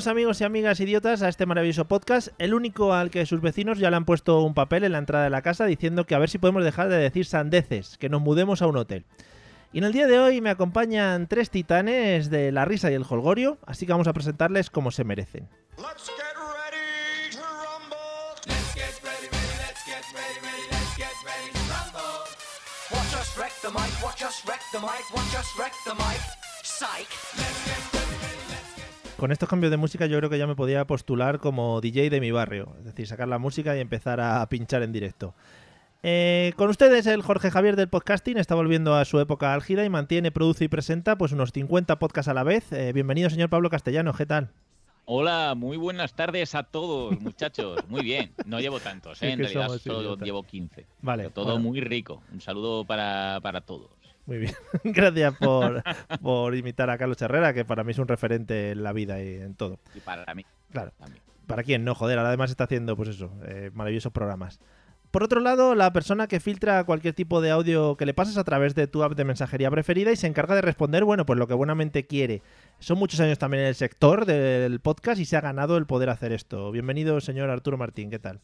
Bienvenidos amigos y amigas idiotas a este maravilloso podcast, el único al que sus vecinos ya le han puesto un papel en la entrada de la casa diciendo que a ver si podemos dejar de decir sandeces, que nos mudemos a un hotel. Y en el día de hoy me acompañan tres titanes de la risa y el holgorio, así que vamos a presentarles como se merecen. Let's get ready to rumble. Let's get ready, ready, let's get ready, ready, let's get ready to rumble. Watch us wreck the mic, watch us wreck the mic, watch us wreck the mic. Psych. Let's get Con estos cambios de música yo creo que ya me podía postular como DJ de mi barrio, es decir, sacar la música y empezar a pinchar en directo. Eh, con ustedes el Jorge Javier del podcasting está volviendo a su época álgida y mantiene, produce y presenta pues unos 50 podcasts a la vez. Eh, bienvenido señor Pablo Castellano, ¿qué tal? Hola, muy buenas tardes a todos, muchachos. Muy bien, no llevo tantos, ¿eh? En realidad somos solo llevo 15. Vale, Pero todo bueno. muy rico. Un saludo para, para todos. Muy bien. Gracias por, por imitar a Carlos Herrera, que para mí es un referente en la vida y en todo. Y para mí Claro. también. ¿Para quién? No, joder, además está haciendo, pues eso, eh, maravillosos programas. Por otro lado, la persona que filtra cualquier tipo de audio que le pases a través de tu app de mensajería preferida y se encarga de responder, bueno, pues lo que buenamente quiere. Son muchos años también en el sector del podcast y se ha ganado el poder hacer esto. Bienvenido, señor Arturo Martín, ¿qué tal?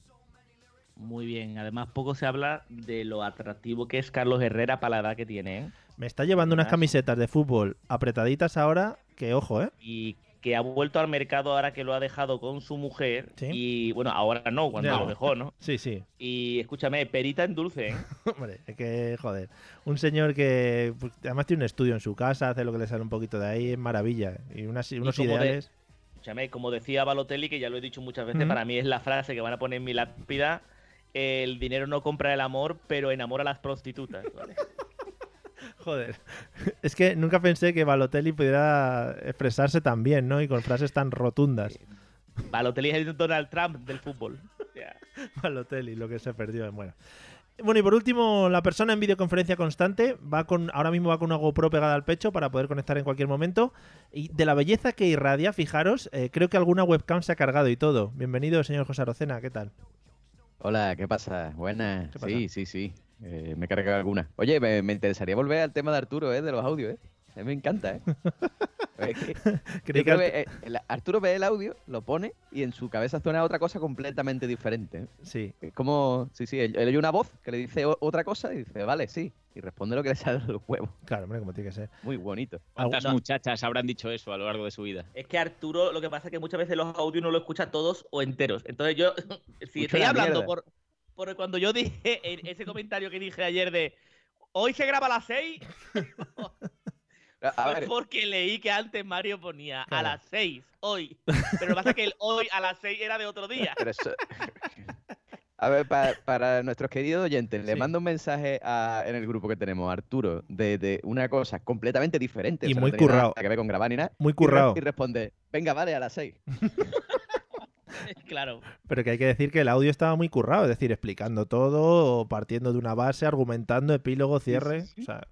Muy bien, además poco se habla de lo atractivo que es Carlos Herrera para la edad que tiene, ¿eh? Me está llevando unas camisetas de fútbol apretaditas ahora, que ojo, ¿eh? Y que ha vuelto al mercado ahora que lo ha dejado con su mujer. Sí. Y bueno, ahora no, cuando Ya. lo dejó, ¿no? Sí, sí. Y escúchame, perita en dulce, ¿eh? Hombre, es que, joder, un señor que pues, además tiene un estudio en su casa, hace lo que le sale un poquito de ahí, es maravilla. Y unas, unos de- ideales. Escúchame, como decía Balotelli, que ya lo he dicho muchas veces, para mí es la frase que van a poner en mi lápida. El dinero no compra el amor, pero enamora a las prostitutas. ¿vale? Joder, es que nunca pensé que Balotelli pudiera expresarse tan bien, ¿no? Y con frases tan rotundas. Balotelli es el Donald Trump del fútbol. Balotelli, lo que se perdió. Bueno. Bueno, y por último, la persona en videoconferencia constante va con, ahora mismo va con una GoPro pegada al pecho para poder conectar en cualquier momento. Y de la belleza que irradia, fijaros, eh, creo que alguna webcam se ha cargado y todo. Bienvenido, señor José Arocena, ¿qué tal? Hola, ¿qué pasa? Buenas. ¿Qué pasa? Sí, sí, sí. Eh, me he cargado alguna. Oye, me, me interesaría volver al tema de Arturo, ¿eh? De los audios, ¿eh? A mí me encanta, ¿eh? Es que- Creí que creo que, eh, el- Arturo ve el audio, lo pone y en su cabeza suena otra cosa completamente diferente. ¿eh? Sí, Es como, sí, sí, él, él oye una voz que le dice o- otra cosa y dice, vale, sí. Y responde lo que le sale de los huevos. claro, hombre, como tiene que ser. Muy bonito. ¿Cuántas no. muchachas habrán dicho eso a lo largo de su vida? Es que Arturo, lo que pasa es que muchas veces los audios no lo escucha todos o enteros. Entonces yo, si Escucha estoy la hablando mierda. por, por cuando yo dije en ese comentario que dije ayer de hoy se graba a las 6, A, ver, porque leí que antes Mario ponía a las 6, hoy. Pero lo que pasa es que el hoy a las 6 era de otro día. pero eso... A ver, pa- para nuestros queridos oyentes, le mando un mensaje a- en el grupo que tenemos, Arturo, de, de una cosa completamente diferente. Y o sea, muy no currado. Nada que ver con grabar ni nada. Muy y re- currado. Y, responde, venga, vale, a las seis. claro. Pero que hay que decir que el audio estaba muy currado, es decir, explicando todo, partiendo de una base, argumentando, epílogo, cierre. sí, sí. O sea,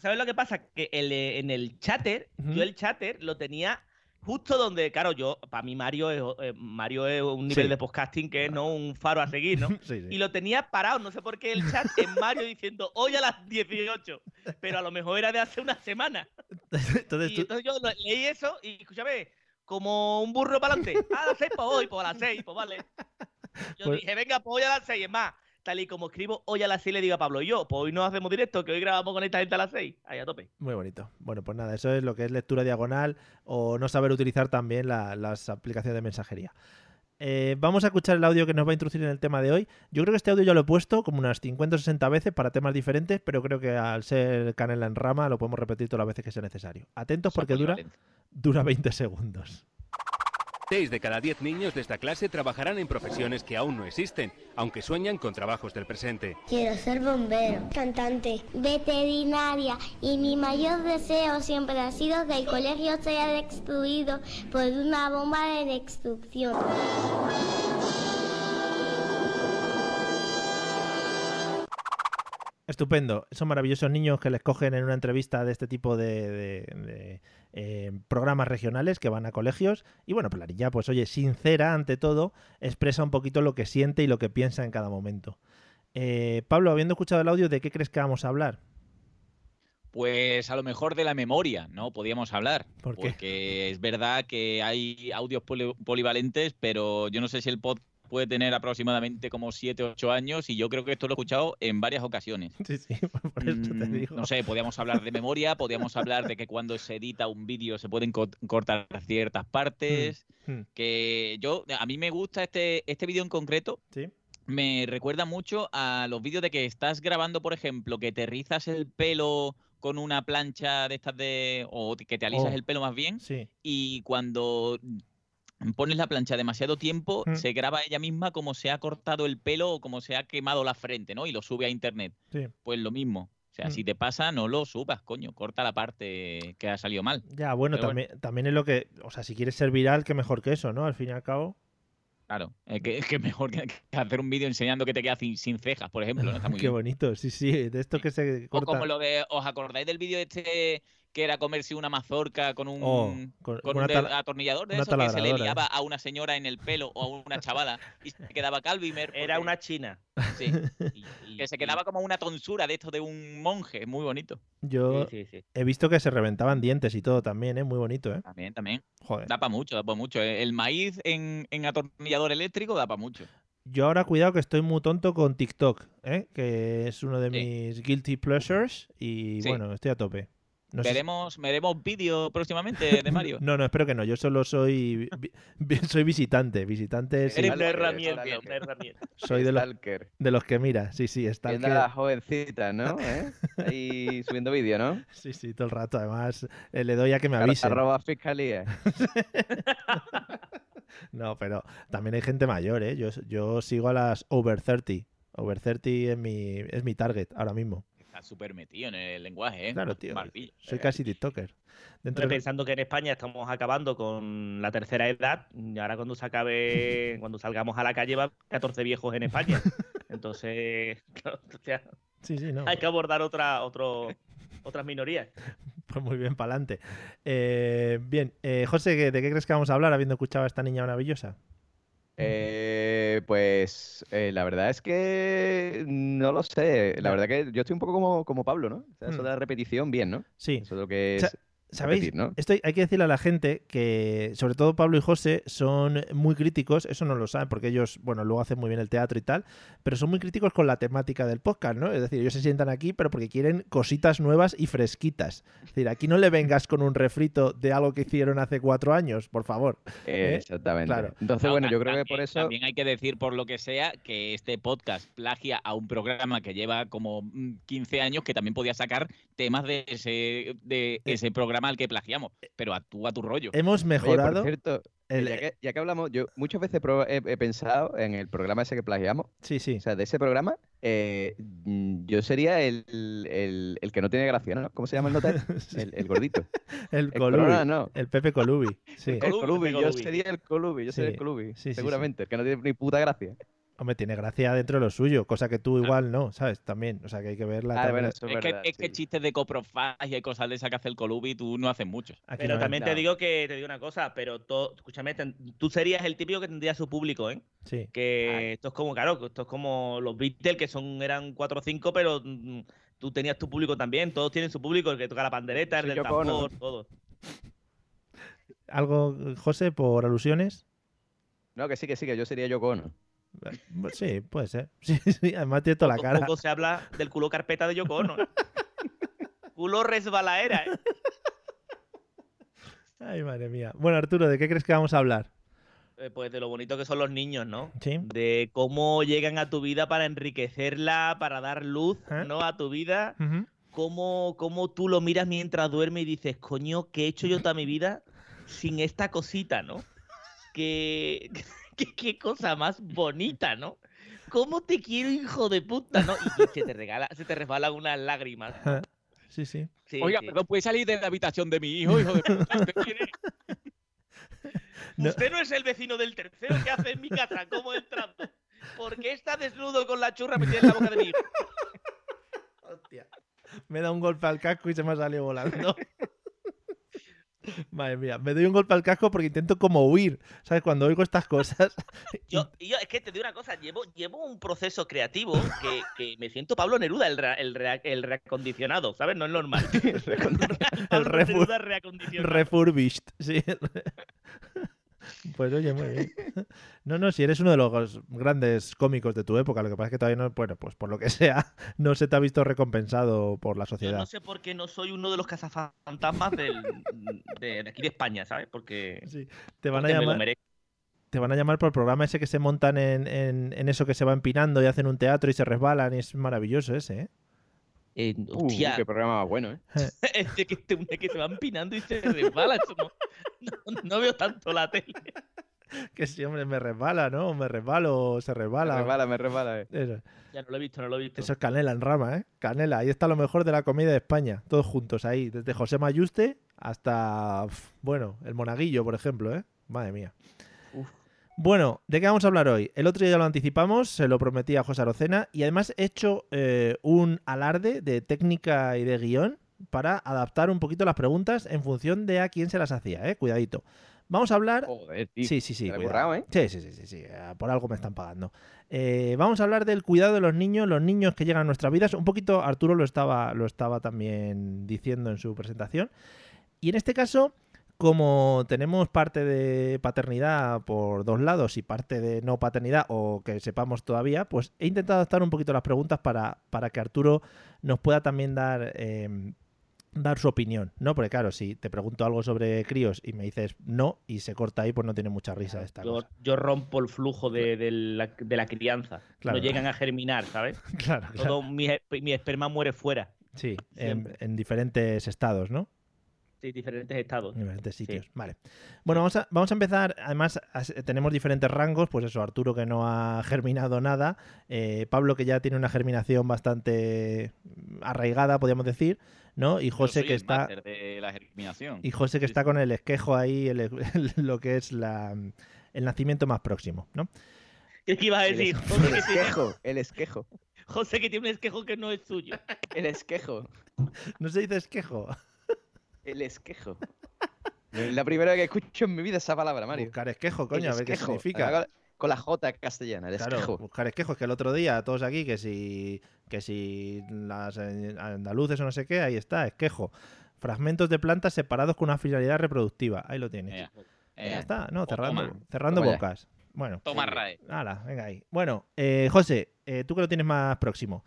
¿Sabes lo que pasa? Que el, eh, en el chatter, yo el chatter lo tenía justo donde, claro, yo, para mí Mario es, eh, Mario es un nivel Sí. de podcasting que es ¿no? un faro a seguir, ¿no? sí, sí. Y lo tenía parado, no sé por qué el chat en Mario diciendo hoy a las 18, pero a lo mejor era de hace una semana. Entonces Y tú- entonces yo leí eso y escúchame, como un burro para adelante. A las seis, pues hoy, pues a las seis, pues vale. Yo Pues- dije, venga, pues hoy a las seis. Es más, tal y como escribo, hoy a las seis le digo a Pablo, yo, pues hoy no hacemos directo, que hoy grabamos con esta gente a las seis. Ahí a tope. Muy bonito. Bueno, pues nada, eso es lo que es lectura diagonal o no saber utilizar también la- las aplicaciones de mensajería. Eh, vamos a escuchar el audio que nos va a introducir en el tema de hoy. Yo creo que este audio ya lo he puesto como unas 50 o 60 veces para temas diferentes, pero creo que al ser canela en rama lo podemos repetir todas las veces que sea necesario. Atentos porque dura, dura 20 segundos. Seis de cada diez niños de esta clase trabajarán en profesiones que aún no existen, aunque sueñan con trabajos del presente. Quiero ser bombero, cantante, veterinaria y mi mayor deseo siempre ha sido que el colegio sea destruido por una bomba de destrucción. Estupendo. Son maravillosos niños que les cogen en una entrevista de este tipo de, de- de, eh, programas regionales que van a colegios. Y bueno, pues la niña, pues oye, sincera ante todo, expresa un poquito lo que siente y lo que piensa en cada momento. Eh, Pablo, habiendo escuchado el audio, ¿de qué crees que vamos a hablar? Pues a lo mejor de la memoria, ¿no? Podíamos hablar. ¿Por qué? Porque es verdad que hay audios poli- polivalentes, pero yo no sé si el pod puede tener aproximadamente como 7 o 8 años y yo creo que esto lo he escuchado en varias ocasiones. Sí, sí, por eso te Mm, digo. No sé, podríamos hablar de memoria, podríamos hablar de que cuando se edita un vídeo se pueden co- cortar ciertas partes. Hmm, Que yo, a mí me gusta este, este vídeo en concreto, sí. me recuerda mucho a los vídeos de que estás grabando, por ejemplo, que te rizas el pelo con una plancha de estas de. o que te alisas Oh. el pelo más bien, Sí, y cuando pones la plancha demasiado tiempo, Mm. se graba ella misma como se ha cortado el pelo o como se ha quemado la frente, ¿no? Y lo sube a internet. sí. Pues lo mismo. O sea, Mm. si te pasa, no lo subas, coño. Corta la parte que ha salido mal. Ya, bueno, Pero también, también es lo que. O sea, si quieres ser viral, que mejor que eso, ¿no? Al fin y al cabo. Claro. Es que, es que mejor que, hacer un vídeo enseñando que te quedas sin, sin cejas, por ejemplo. ¿no? Está muy Qué bien. bonito, sí, sí. De esto que se O corta. como lo de. ¿Os acordáis del vídeo este que era comerse una mazorca con un. Oh, con- con con un atornillador de una eso que se le taladradora, liaba a una señora en el pelo o a una chavala y se quedaba calvimer. Era una china. Sí. que se quedaba como una tonsura de esto de un monje. Muy bonito. Yo Sí, sí, sí. he visto que se reventaban dientes y todo también, ¿eh? Muy bonito, ¿eh? También, también. Joder. Da para mucho, da para mucho. El maíz en, en atornillador eléctrico da para mucho. Yo ahora cuidado que estoy muy tonto con TikTok, ¿eh? Que es uno de Sí. mis guilty pleasures y Sí. bueno, estoy a tope. No si- ¿Veremos, ¿Veremos vídeo próximamente de Mario? No, no, espero que no. Yo solo soy vi- soy visitante. Visante, sí. Eres Una herramienta. Soy de los, Stalker. de los que mira. Sí, sí, está Viendo a las jovencitas, ¿no? ¿Eh? Ahí subiendo vídeo, ¿no? Sí, sí, todo el rato. Además, eh, le doy a que me avisen. Arroba fiscalía. No, pero también hay gente mayor, ¿eh? Yo, yo sigo a las over 30. Over 30 es mi, es mi target ahora mismo. Está súper metido en el lenguaje, ¿eh? Claro, tío. Soy casi TikToker. Dentro pensando que en España estamos acabando con la tercera edad, y ahora cuando se acabe, cuando salgamos a la calle va a haber 14 viejos en España. Entonces, claro, o sea, Sí, sí, no. hay que abordar otra, otro, otras minorías. Pues muy bien, para adelante. bien, eh, José, ¿de qué crees que vamos a hablar habiendo escuchado a esta niña maravillosa? Eh, pues eh, la verdad es que no lo sé. La verdad que yo estoy un poco como, como Pablo, ¿no? O sea, eso Hmm. de la repetición, bien, ¿no? Sí, Eso es lo que es ¿sabéis? repetir, ¿no? Esto hay- que decirle a la gente que, sobre todo Pablo y José, son muy críticos, eso no lo saben porque ellos, bueno, luego hacen muy bien el teatro y tal, pero son muy críticos con la temática del podcast, ¿no? Es decir, ellos se sientan aquí, pero porque quieren cositas nuevas y fresquitas. Es decir, aquí no le vengas con un refrito de algo que hicieron hace cuatro años, por favor. ¿eh? Exactamente. Claro. Entonces, No, bueno, yo creo que por eso. También hay que decir, por lo que sea, que este podcast plagia a un programa que lleva como mm, 15 años que también podía sacar temas de ese, de ese programa al que plagiamos. Pero actúa tu rollo. Hemos Oye, mejorado por cierto, el... ya, que, ya que hablamos, yo muchas veces he, he pensado en el programa ese que plagiamos. Sí, sí. O sea, de ese programa, eh, mm, yo sería el, el, el que no tiene gracia, ¿no? ¿Cómo se llama el notario? El, el gordito. el El Colubi. Corona, no. El Pepe Colubi. Sí. El Colubi, yo sería el Colubi, yo sería el Colubi, sí, sí, sí. seguramente, el que no tiene ni puta gracia. Hombre, tiene gracia dentro de lo suyo, cosa que tú igual no, ¿sabes? También, o sea, que hay que verla. Ah, bueno, es, Es que, verdad, es que sí. chistes de coprofagia y cosas de esas que hace el Colubi, tú no haces muchos. Aquí Pero no- también te digo que te digo una cosa, pero to- escúchame, ten- tú serías el típico que tendría su público, ¿eh? Sí. Que esto es como, claro, esto es como los Beatles, que son, eran 4 o 5, pero mm, tú tenías tu público también. Todos tienen su público, el que toca la pandereta, el Soy del tambor, todo. ¿Algo, José, por alusiones? No, que sí, que sí, que yo sería Yoko Ono. Sí, puede ser. Sí, sí, además tiene toda la cara. poco se habla del culo carpeta de Yoko Ono. ¿eh? culo resbalaera, ¿eh? Ay, madre mía. Bueno, Arturo, ¿de qué crees que vamos a hablar? Eh, Pues de lo bonito que son los niños, ¿no? Sí. De cómo llegan a tu vida para enriquecerla, para dar luz, ¿Eh? ¿no? A tu vida. Cómo, cómo tú lo miras mientras duerme y dices, coño, ¿qué he hecho yo toda mi vida sin esta cosita, ¿no? Qué, qué, qué cosa más bonita, ¿no? ¿Cómo te quiero, hijo de puta, no? Y, y se te regala, se te resbalan unas lágrimas. ¿no? Sí, sí. Sí, Oiga, sí. perdón, ¿puede salir de la habitación de mi hijo, hijo de puta? ¿Usted? No. Usted no es el vecino del tercero que hace en mi casa. ¿Cómo he entrado? ¿Por qué está desnudo con la churra metida en la boca de mi hijo? Hostia. Me da un golpe al casco y se me ha salido volando. Madre mía, me doy un golpe al casco porque intento como huir. ¿Sabes? Cuando oigo estas cosas. Yo, yo, es que te digo una cosa, llevo, llevo un proceso creativo que, que me siento Pablo Neruda, el, el, el reacondicionado, ¿sabes? No es normal. Reacondicionado. Refurbished, sí. Pues oye, muy bien. No, no, si eres uno de los grandes cómicos de tu época, lo que pasa es que todavía no, bueno, pues por lo que sea, no se te ha visto recompensado por la Yo sociedad. no sé por qué no soy uno de los cazafantasmas del, de, de aquí de España, ¿sabes? Porque, Sí, Te van a me llamar, te van a llamar por el programa ese que se montan en, en- en eso que se va empinando y hacen un teatro y se resbalan y es maravilloso ese, ¿eh? Eh, Uh, hostia, qué programa más bueno, ¿eh? es de que, te- de que se va empinando y se resbala. eso no, no- veo tanto la tele. Que sí, hombre, me resbala, ¿no? Me resbalo, o se Me resbala. resbala, me resbala, eh. Eso, Ya no lo he visto, no lo he visto. eso es canela en rama, ¿eh? Canela, ahí está lo mejor de la comida de España, todos juntos ahí, desde José Mayuste hasta, bueno, el monaguillo, por ejemplo, ¿eh? Madre mía. Bueno, ¿de qué vamos a hablar hoy? El otro día ya lo anticipamos, se lo prometí a José Arocena y además he hecho eh, un alarde de técnica y de guion para adaptar un poquito las preguntas en función de a quién se las hacía, ¿eh? Cuidadito. Vamos a hablar Joder, tío. Sí, sí, sí. Currado, ¿eh? Sí, sí, sí, sí, sí, Por algo me están pagando. Eh, vamos a hablar del cuidado de los niños, los niños que llegan a nuestras vidas. Un poquito Arturo lo estaba, lo estaba también diciendo en su presentación. Y en este caso, como tenemos parte de paternidad por dos lados y parte de no paternidad o que sepamos todavía, pues he intentado adaptar un poquito las preguntas para, para que Arturo nos pueda también dar eh, dar su opinión, ¿no? Porque claro, si te pregunto algo sobre críos y me dices no y se corta ahí, pues no tiene mucha risa esta Yo, cosa. yo rompo el flujo de, de la, de la crianza. Claro. No llegan a germinar, ¿sabes? Claro, claro. Todo mi, mi esperma muere fuera. Sí, en diferentes estados, ¿no? Sí, diferentes estados. En diferentes sitios. Vale. Bueno, vamos a, vamos a empezar. Además, tenemos diferentes rangos. Pues eso, Arturo que no ha germinado nada. eh, Pablo que ya tiene una germinación bastante arraigada, podríamos decir. ¿no? Y José que el está. máster de la germinación. Y José que Sí, está con el esquejo ahí, el- el- lo que es la, el nacimiento más próximo, ¿no? ¿Qué ibas a El, decir? el que, tiene, esquejo, el esquejo, José que tiene un esquejo que no es suyo. el esquejo, No se dice esquejo. El esquejo. Es la primera vez que escucho en mi vida esa palabra, Mario. Buscar esquejo, coño, El a ver qué significa. Con- la J castellana, el Claro, esquejo. buscar esquejos, que el otro día todos aquí, que si, que si las eh, andaluces o no sé qué, ahí está, esquejo. Fragmentos de plantas separados con una finalidad reproductiva. Ahí lo tienes. Ea, ya está, no, cerrando, toma. cerrando Toma ya. bocas. Bueno, Toma RAE. Hala, venga ahí. Bueno, eh, José, eh, tú que lo tienes más próximo.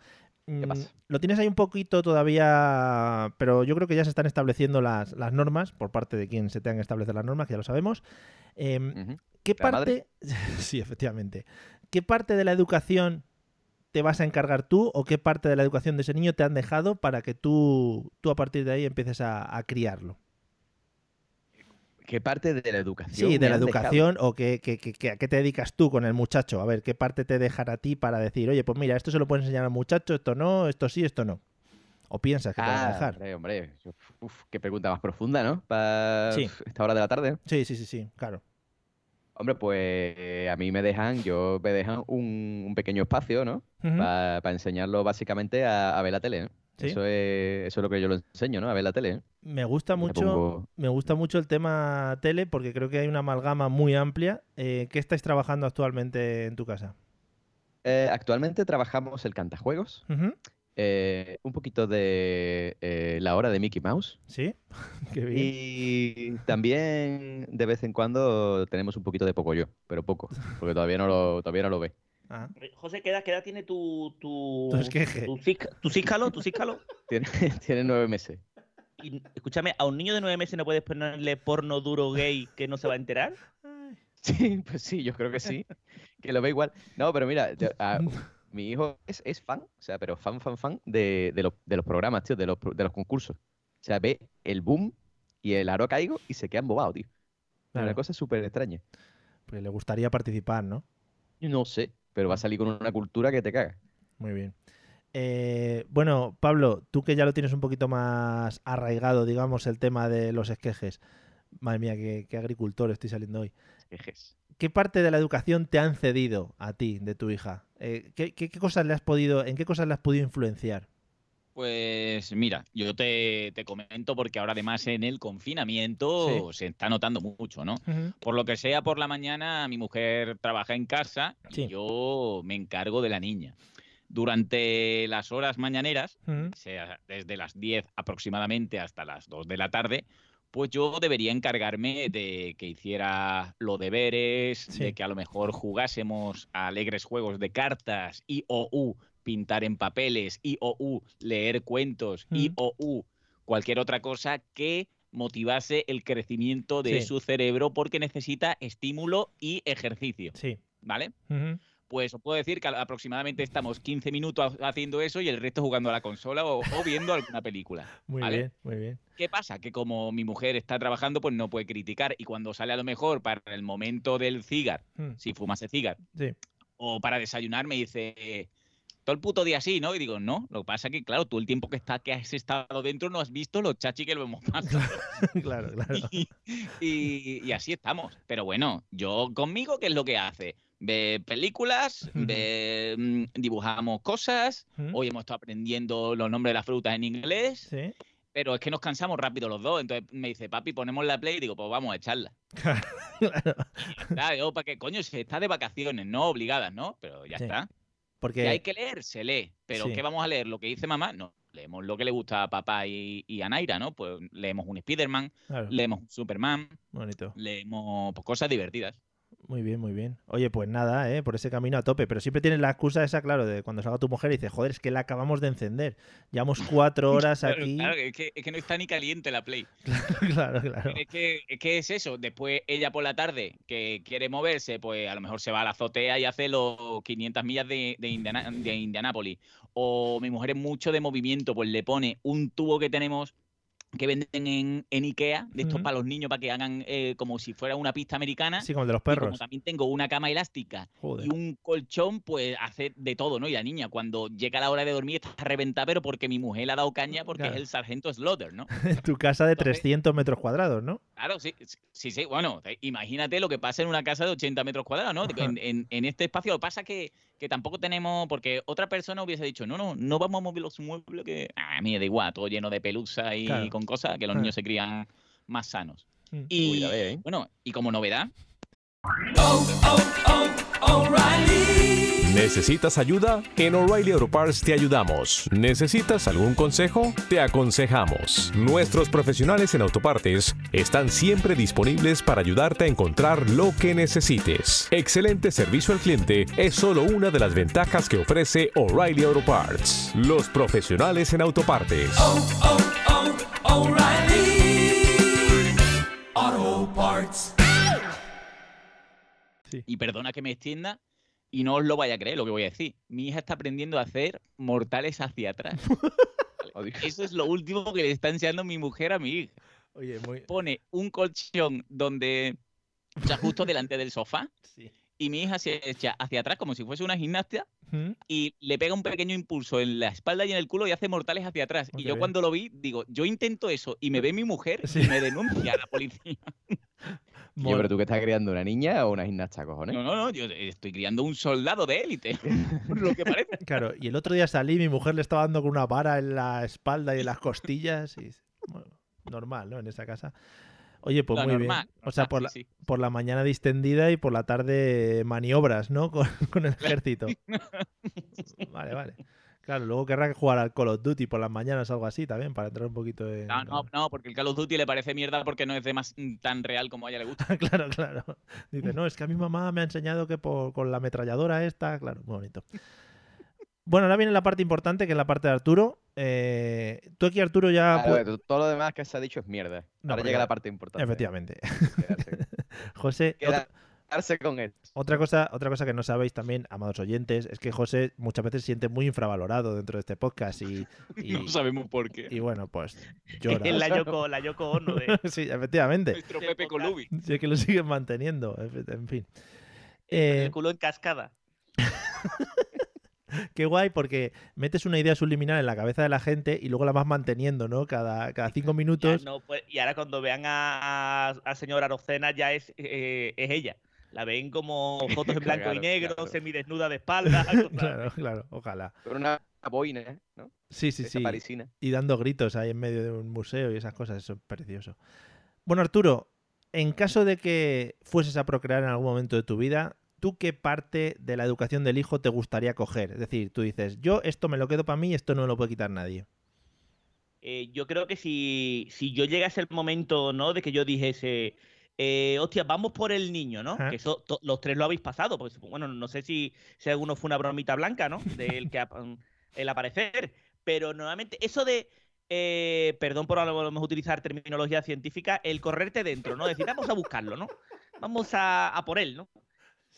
Mm, pasa? Lo tienes ahí un poquito todavía, pero yo creo que ya se están estableciendo las, las normas por parte de quien se tengan que establecer las normas, que ya lo sabemos. Em. ¿Qué ¿La parte, sí, efectivamente, qué parte de la educación te vas a encargar tú o qué parte de la educación de ese niño te han dejado para que tú, tú a partir de ahí empieces a, a criarlo? ¿Qué parte de la educación? Sí, de la dejado? educación o qué, qué- qué- qué- a qué te dedicas tú con el muchacho. A ver, ¿qué parte te dejan a ti para decir, oye, pues mira, esto se lo puedes enseñar al muchacho, esto no, esto sí, esto no? ¿O piensas que te van a Ah, dejar? hombre, hombre. Uf, qué pregunta más profunda, ¿no? Para Sí. esta hora de la tarde. Sí, sí, sí, sí, claro. Hombre, pues eh, a mí me dejan, yo me dejan un, un pequeño espacio, ¿no? Para enseñarlo básicamente a, a ver la tele. ¿no? Sí. Eso, es, eso es lo que yo lo enseño, ¿no? A ver la tele. ¿eh? Me gusta mucho, pongo- me gusta mucho el tema tele porque creo que hay una amalgama muy amplia. Eh, ¿Qué estáis trabajando actualmente en tu casa? Eh, actualmente trabajamos el cantajuegos. Eh, un poquito de la hora de Mickey Mouse. ¿Sí? Qué bien. Y también de vez en cuando tenemos un poquito de poco yo, pero poco, porque todavía no lo, todavía no lo ve. Ah, José, ¿qué edad, qué edad tiene tu. tu. Tu esqueje. tu, tu císcalo? ¿Tu císcalo? Tiene, tiene nueve meses. Y, escúchame, ¿a un niño de nueve meses no puedes ponerle porno duro gay que no se va a enterar? Sí, pues sí, yo creo que sí, que lo ve igual. No, pero mira, yo- a- mi hijo es, es fan, o sea, pero fan, fan, fan de, de los, de los programas, tío, de los, de los concursos. O sea, ve el boom y el aro caigo y se queda embobado, tío. Claro. Una cosa súper extraña. Pues le gustaría participar, ¿no? No sé, pero va a salir con una cultura que te caga. Muy bien. Eh, bueno, Pablo, tú que ya lo tienes un poquito más arraigado, digamos, el tema de los esquejes. Madre mía, qué, qué agricultor estoy saliendo hoy. Ejes. ¿Qué parte de la educación te han cedido a ti, de tu hija? Eh, ¿qué, qué- qué cosas le has podido, ¿En qué cosas le has podido influenciar? Pues mira, yo te, te comento porque ahora además en el confinamiento se está notando mucho, ¿no? Por lo que sea, por la mañana mi mujer trabaja en casa y yo me encargo de la niña. Durante las horas mañaneras, Ujú. sea desde las 10 aproximadamente hasta las 2 de la tarde, pues yo debería encargarme de que hiciera los deberes, Sí. de que a lo mejor jugásemos a alegres juegos de cartas y o u pintar en papeles y o u leer cuentos y Mm. o u cualquier otra cosa que motivase el crecimiento de Sí. su cerebro porque necesita estímulo y ejercicio, Sí. ¿vale? Pues os puedo decir que aproximadamente estamos 15 minutos haciendo eso y el resto jugando a la consola o, o viendo alguna película. Muy ¿vale? bien, muy bien. ¿Qué pasa? Que como mi mujer está trabajando, pues no puede criticar y cuando sale a lo mejor para el momento del cigar, si fumase cigar, Sí. o para desayunar me dice, todo el puto día así, ¿no? Y digo, no, lo que pasa es que, claro, tú el tiempo que, está, que has estado dentro no has visto los chachi que lo hemos pasado. claro, claro. Y, y- y así estamos. Pero bueno, yo conmigo, ¿qué es lo que hace? Ve películas, ve, mm, dibujamos cosas, hoy hemos estado aprendiendo los nombres de las frutas en inglés, Sí. pero es que nos cansamos rápido los dos. Entonces me dice, papi, ponemos la play y digo, pues vamos a echarla. Claro. Claro, para que coño, se está de vacaciones, no obligadas, ¿no? Pero ya Sí. está. Porque Que hay que leer, se lee. Pero Sí. ¿qué vamos a leer? ¿Lo que dice mamá? No. Leemos lo que le gusta a papá y, y a Naira, ¿no? Pues leemos un Spider-Man, claro, leemos un Superman, bonito. leemos pues, cosas divertidas. Muy bien, muy bien. Oye, pues nada, ¿eh? por ese camino a tope. Pero siempre tienes la excusa esa, claro, de cuando salga tu mujer y dices, joder, es que la acabamos de encender. Llevamos cuatro horas Claro, aquí. claro, es, que, es que no está ni caliente la Play. claro, claro. Es que, es que es eso. Después ella por la tarde, que quiere moverse, pues a lo mejor se va a la azotea y hace los 500 millas de, de, Indiana- de Indianápolis. O mi mujer es mucho de movimiento, pues le pone un tubo que tenemos que venden en, en Ikea, de estos para los niños, para que hagan eh, como si fuera una pista americana. Sí, como el de los Y como perros. también tengo una cama elástica Joder. y un colchón, pues hace de todo, ¿no? Y la niña, cuando llega la hora de dormir, está reventada, pero porque mi mujer le ha dado caña porque Claro. es el sargento Slaughter, ¿no? En tu casa de Entonces- 300 metros cuadrados, ¿no? Claro, sí, sí, sí. Bueno, te- imagínate lo que pasa en una casa de 80 metros cuadrados, ¿no? En, en- en este espacio. Lo que pasa que, que tampoco tenemos, porque otra persona hubiese dicho, no, no, no vamos a mover los muebles, que a mí me da igual, todo lleno de pelusa y Claro. con cosas, que los Ah. niños se crían más sanos. Mm. Y Uy, la ve, ¿eh? bueno, y como novedad, ¿Necesitas ayuda? En O'Reilly Auto Parts te ayudamos. ¿Necesitas algún consejo? Te aconsejamos. Nuestros profesionales en autopartes están siempre disponibles para ayudarte a encontrar lo que necesites. Excelente servicio al cliente es solo una de las ventajas que ofrece O'Reilly Auto Parts. Los profesionales en autopartes. Y perdona que me extienda, y no os lo vaya a creer lo que voy a decir. Mi hija está aprendiendo a hacer mortales hacia atrás. Eso es lo último que le está enseñando mi mujer a mi hija. Oye, muy. pone un colchón donde, o sea, justo delante del sofá, Sí. Y mi hija se echa hacia atrás como si fuese una gimnasia Mm. y le pega un pequeño impulso en la espalda y en el culo y hace mortales hacia atrás. Oh, y yo cuando lo vi, digo, yo intento eso y me ve mi mujer Sí. y me denuncia a la policía. Yo, pero tú que estás criando una niña o una gimnasta, cojones. No, no, no, yo estoy criando un soldado de élite, por lo que parece. Claro, y el otro día salí, mi mujer le estaba dando con una vara en la espalda y en las costillas. Y, bueno, normal, ¿no? En esa casa. Oye, pues Lo muy normal, bien. O sea, por la, sí, por la mañana distendida y por la tarde maniobras, ¿no? Con, con el ejército. Vale, vale. Claro, luego querrá jugar al Call of Duty por las mañanas o algo así también, para entrar un poquito en... No, no, no, porque el Call of Duty le parece mierda porque no es de más mm, tan real como a ella le gusta. claro, claro. Dice, no, es que a mi mamá me ha enseñado que por- con la ametralladora esta, claro, muy bonito. Bueno, ahora viene la parte importante, que es la parte de Arturo. Eh, tú aquí, Arturo, ya... Claro, pu- tú- todo lo demás que se ha dicho es mierda. No, Ahora llega la parte importante. Efectivamente. Quedarse, José, otra, quedarse con él. otra cosa, otra cosa que no sabéis también, amados oyentes, es que José muchas veces se siente muy infravalorado dentro de este podcast y, y, No sabemos por qué. y bueno, pues llora. Es la Yoko, la Yoko Ono de... sí, efectivamente. Nuestro Pepe. Colubi. Sí, es que lo siguen manteniendo, en fin. el Eh, culo en cascada. Qué guay porque metes una idea subliminal en la cabeza de la gente y luego la vas manteniendo, ¿no? Cada, cada cinco minutos. no, pues, y ahora cuando vean a, a, a señora Arocena ya es, eh, es ella. La ven como fotos en blanco y negro, claro. semidesnuda de espalda. Claro, claro, ojalá. Con una boina, ¿eh? ¿no? Sí, sí, Esa sí. parisina. Y dando gritos ahí en medio de un museo y esas cosas, eso es precioso. Bueno, Arturo, en caso de que fueses a procrear en algún momento de tu vida, ¿tú qué parte de la educación del hijo te gustaría coger? Es decir, tú dices, yo esto me lo quedo para mí, esto no me lo puede quitar nadie. Eh, yo creo que si, si yo llegase el momento, ¿no? De que yo dijese, eh, hostia, vamos por el niño, ¿no? Ajá. Que eso los tres lo habéis pasado, porque bueno, no sé si, si alguno fue una bromita blanca, ¿no? Del que ap- mm, el aparecer. Pero normalmente, eso de. eh, perdón por a lo mejor utilizar terminología científica, el correrte dentro, ¿no? Decir, vamos a buscarlo, ¿no? Vamos a, a por él, ¿no?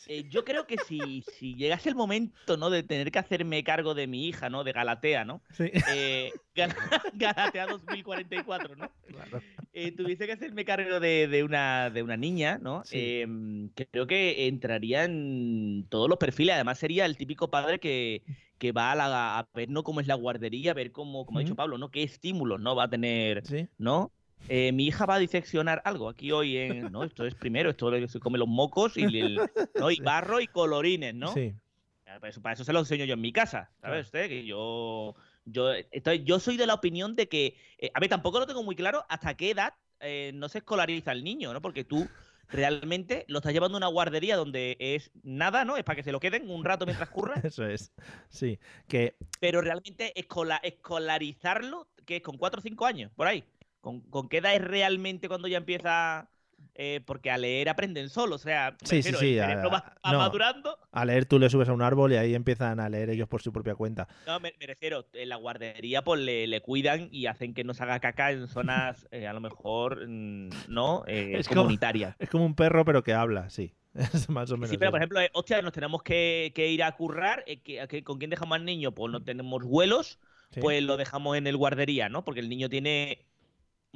Eh, yo creo que si, si llegase el momento, ¿no? De tener que hacerme cargo de mi hija, ¿no? De Galatea, ¿no? Sí, eh, Gal- Galatea 2044, ¿no? claro. Eh, tuviese que hacerme cargo de, de una, de una niña, ¿no? Sí. Em, creo que entraría en todos los perfiles. Además, sería el típico padre que, que va a, la- a ver ¿no? cómo es la guardería, a ver cómo, como ha dicho. Pablo, ¿no? ¿Qué estímulos no va a tener, Sí. ¿no? Eh, mi hija va a diseccionar algo aquí hoy en. No, esto es primero, esto se come los mocos y, el- ¿no? y Sí. barro y colorines, ¿no? Sí. Para eso, para eso se lo enseño yo en mi casa, ¿sabes usted? Que yo, yo, entonces, yo soy de la opinión de que, eh, a ver, tampoco lo tengo muy claro hasta qué edad eh, no se escolariza el niño, ¿no? Porque tú realmente lo estás llevando a una guardería donde es nada, ¿no? Es para que se lo queden un rato mientras curra, Eso es. Sí. Que pero realmente escola- escolarizarlo, que es con 4 o 5 años, por ahí. ¿Con, con qué edad es realmente cuando ya empieza? eh, porque a leer aprenden solo, o sea, Sí, sí, refiero, sí, el a- va, va no. madurando a leer tú le subes a un árbol y ahí empiezan a leer ellos por su propia cuenta. No, me, me refiero, en la guardería pues le, le cuidan y hacen que no se haga caca en zonas eh, a lo mejor, mm, ¿no? Eh, Es como- comunitarias. Es como un perro, pero que habla, sí. Es más o menos. Sí, pero por ejemplo, hostia, nos tenemos que, que ir a currar, que- que- ¿con quién dejamos al niño? Pues no tenemos vuelos, pues lo dejamos en el guardería, ¿no? Porque el niño tiene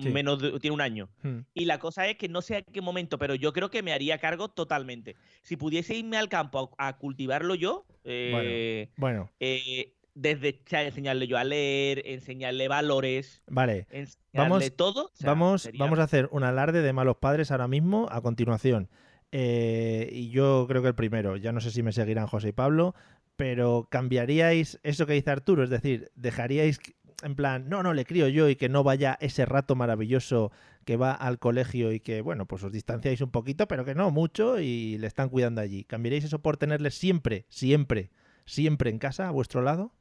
Sí. menos de- tiene un año. Hmm. Y la cosa es que no sé a qué momento, pero yo creo que me haría cargo totalmente. Si pudiese irme al campo a, a cultivarlo yo, eh, Bueno, eh, desde o sea, enseñarle yo a leer, enseñarle valores, vale. enseñarle Vamos- todo. o sea, vamos, sería- vamos a hacer un alarde de malos padres ahora mismo, a continuación. Eh, y yo creo que el primero, ya no sé si me seguirán José y Pablo, pero cambiaríais eso que dice Arturo, es decir, dejaríais en plan, no, no, le crío yo y que no vaya ese rato maravilloso que va al colegio y que, bueno, pues os distanciáis un poquito, pero que no mucho y le están cuidando allí. ¿Cambiaríais eso por tenerle siempre, siempre, siempre en casa, a vuestro lado?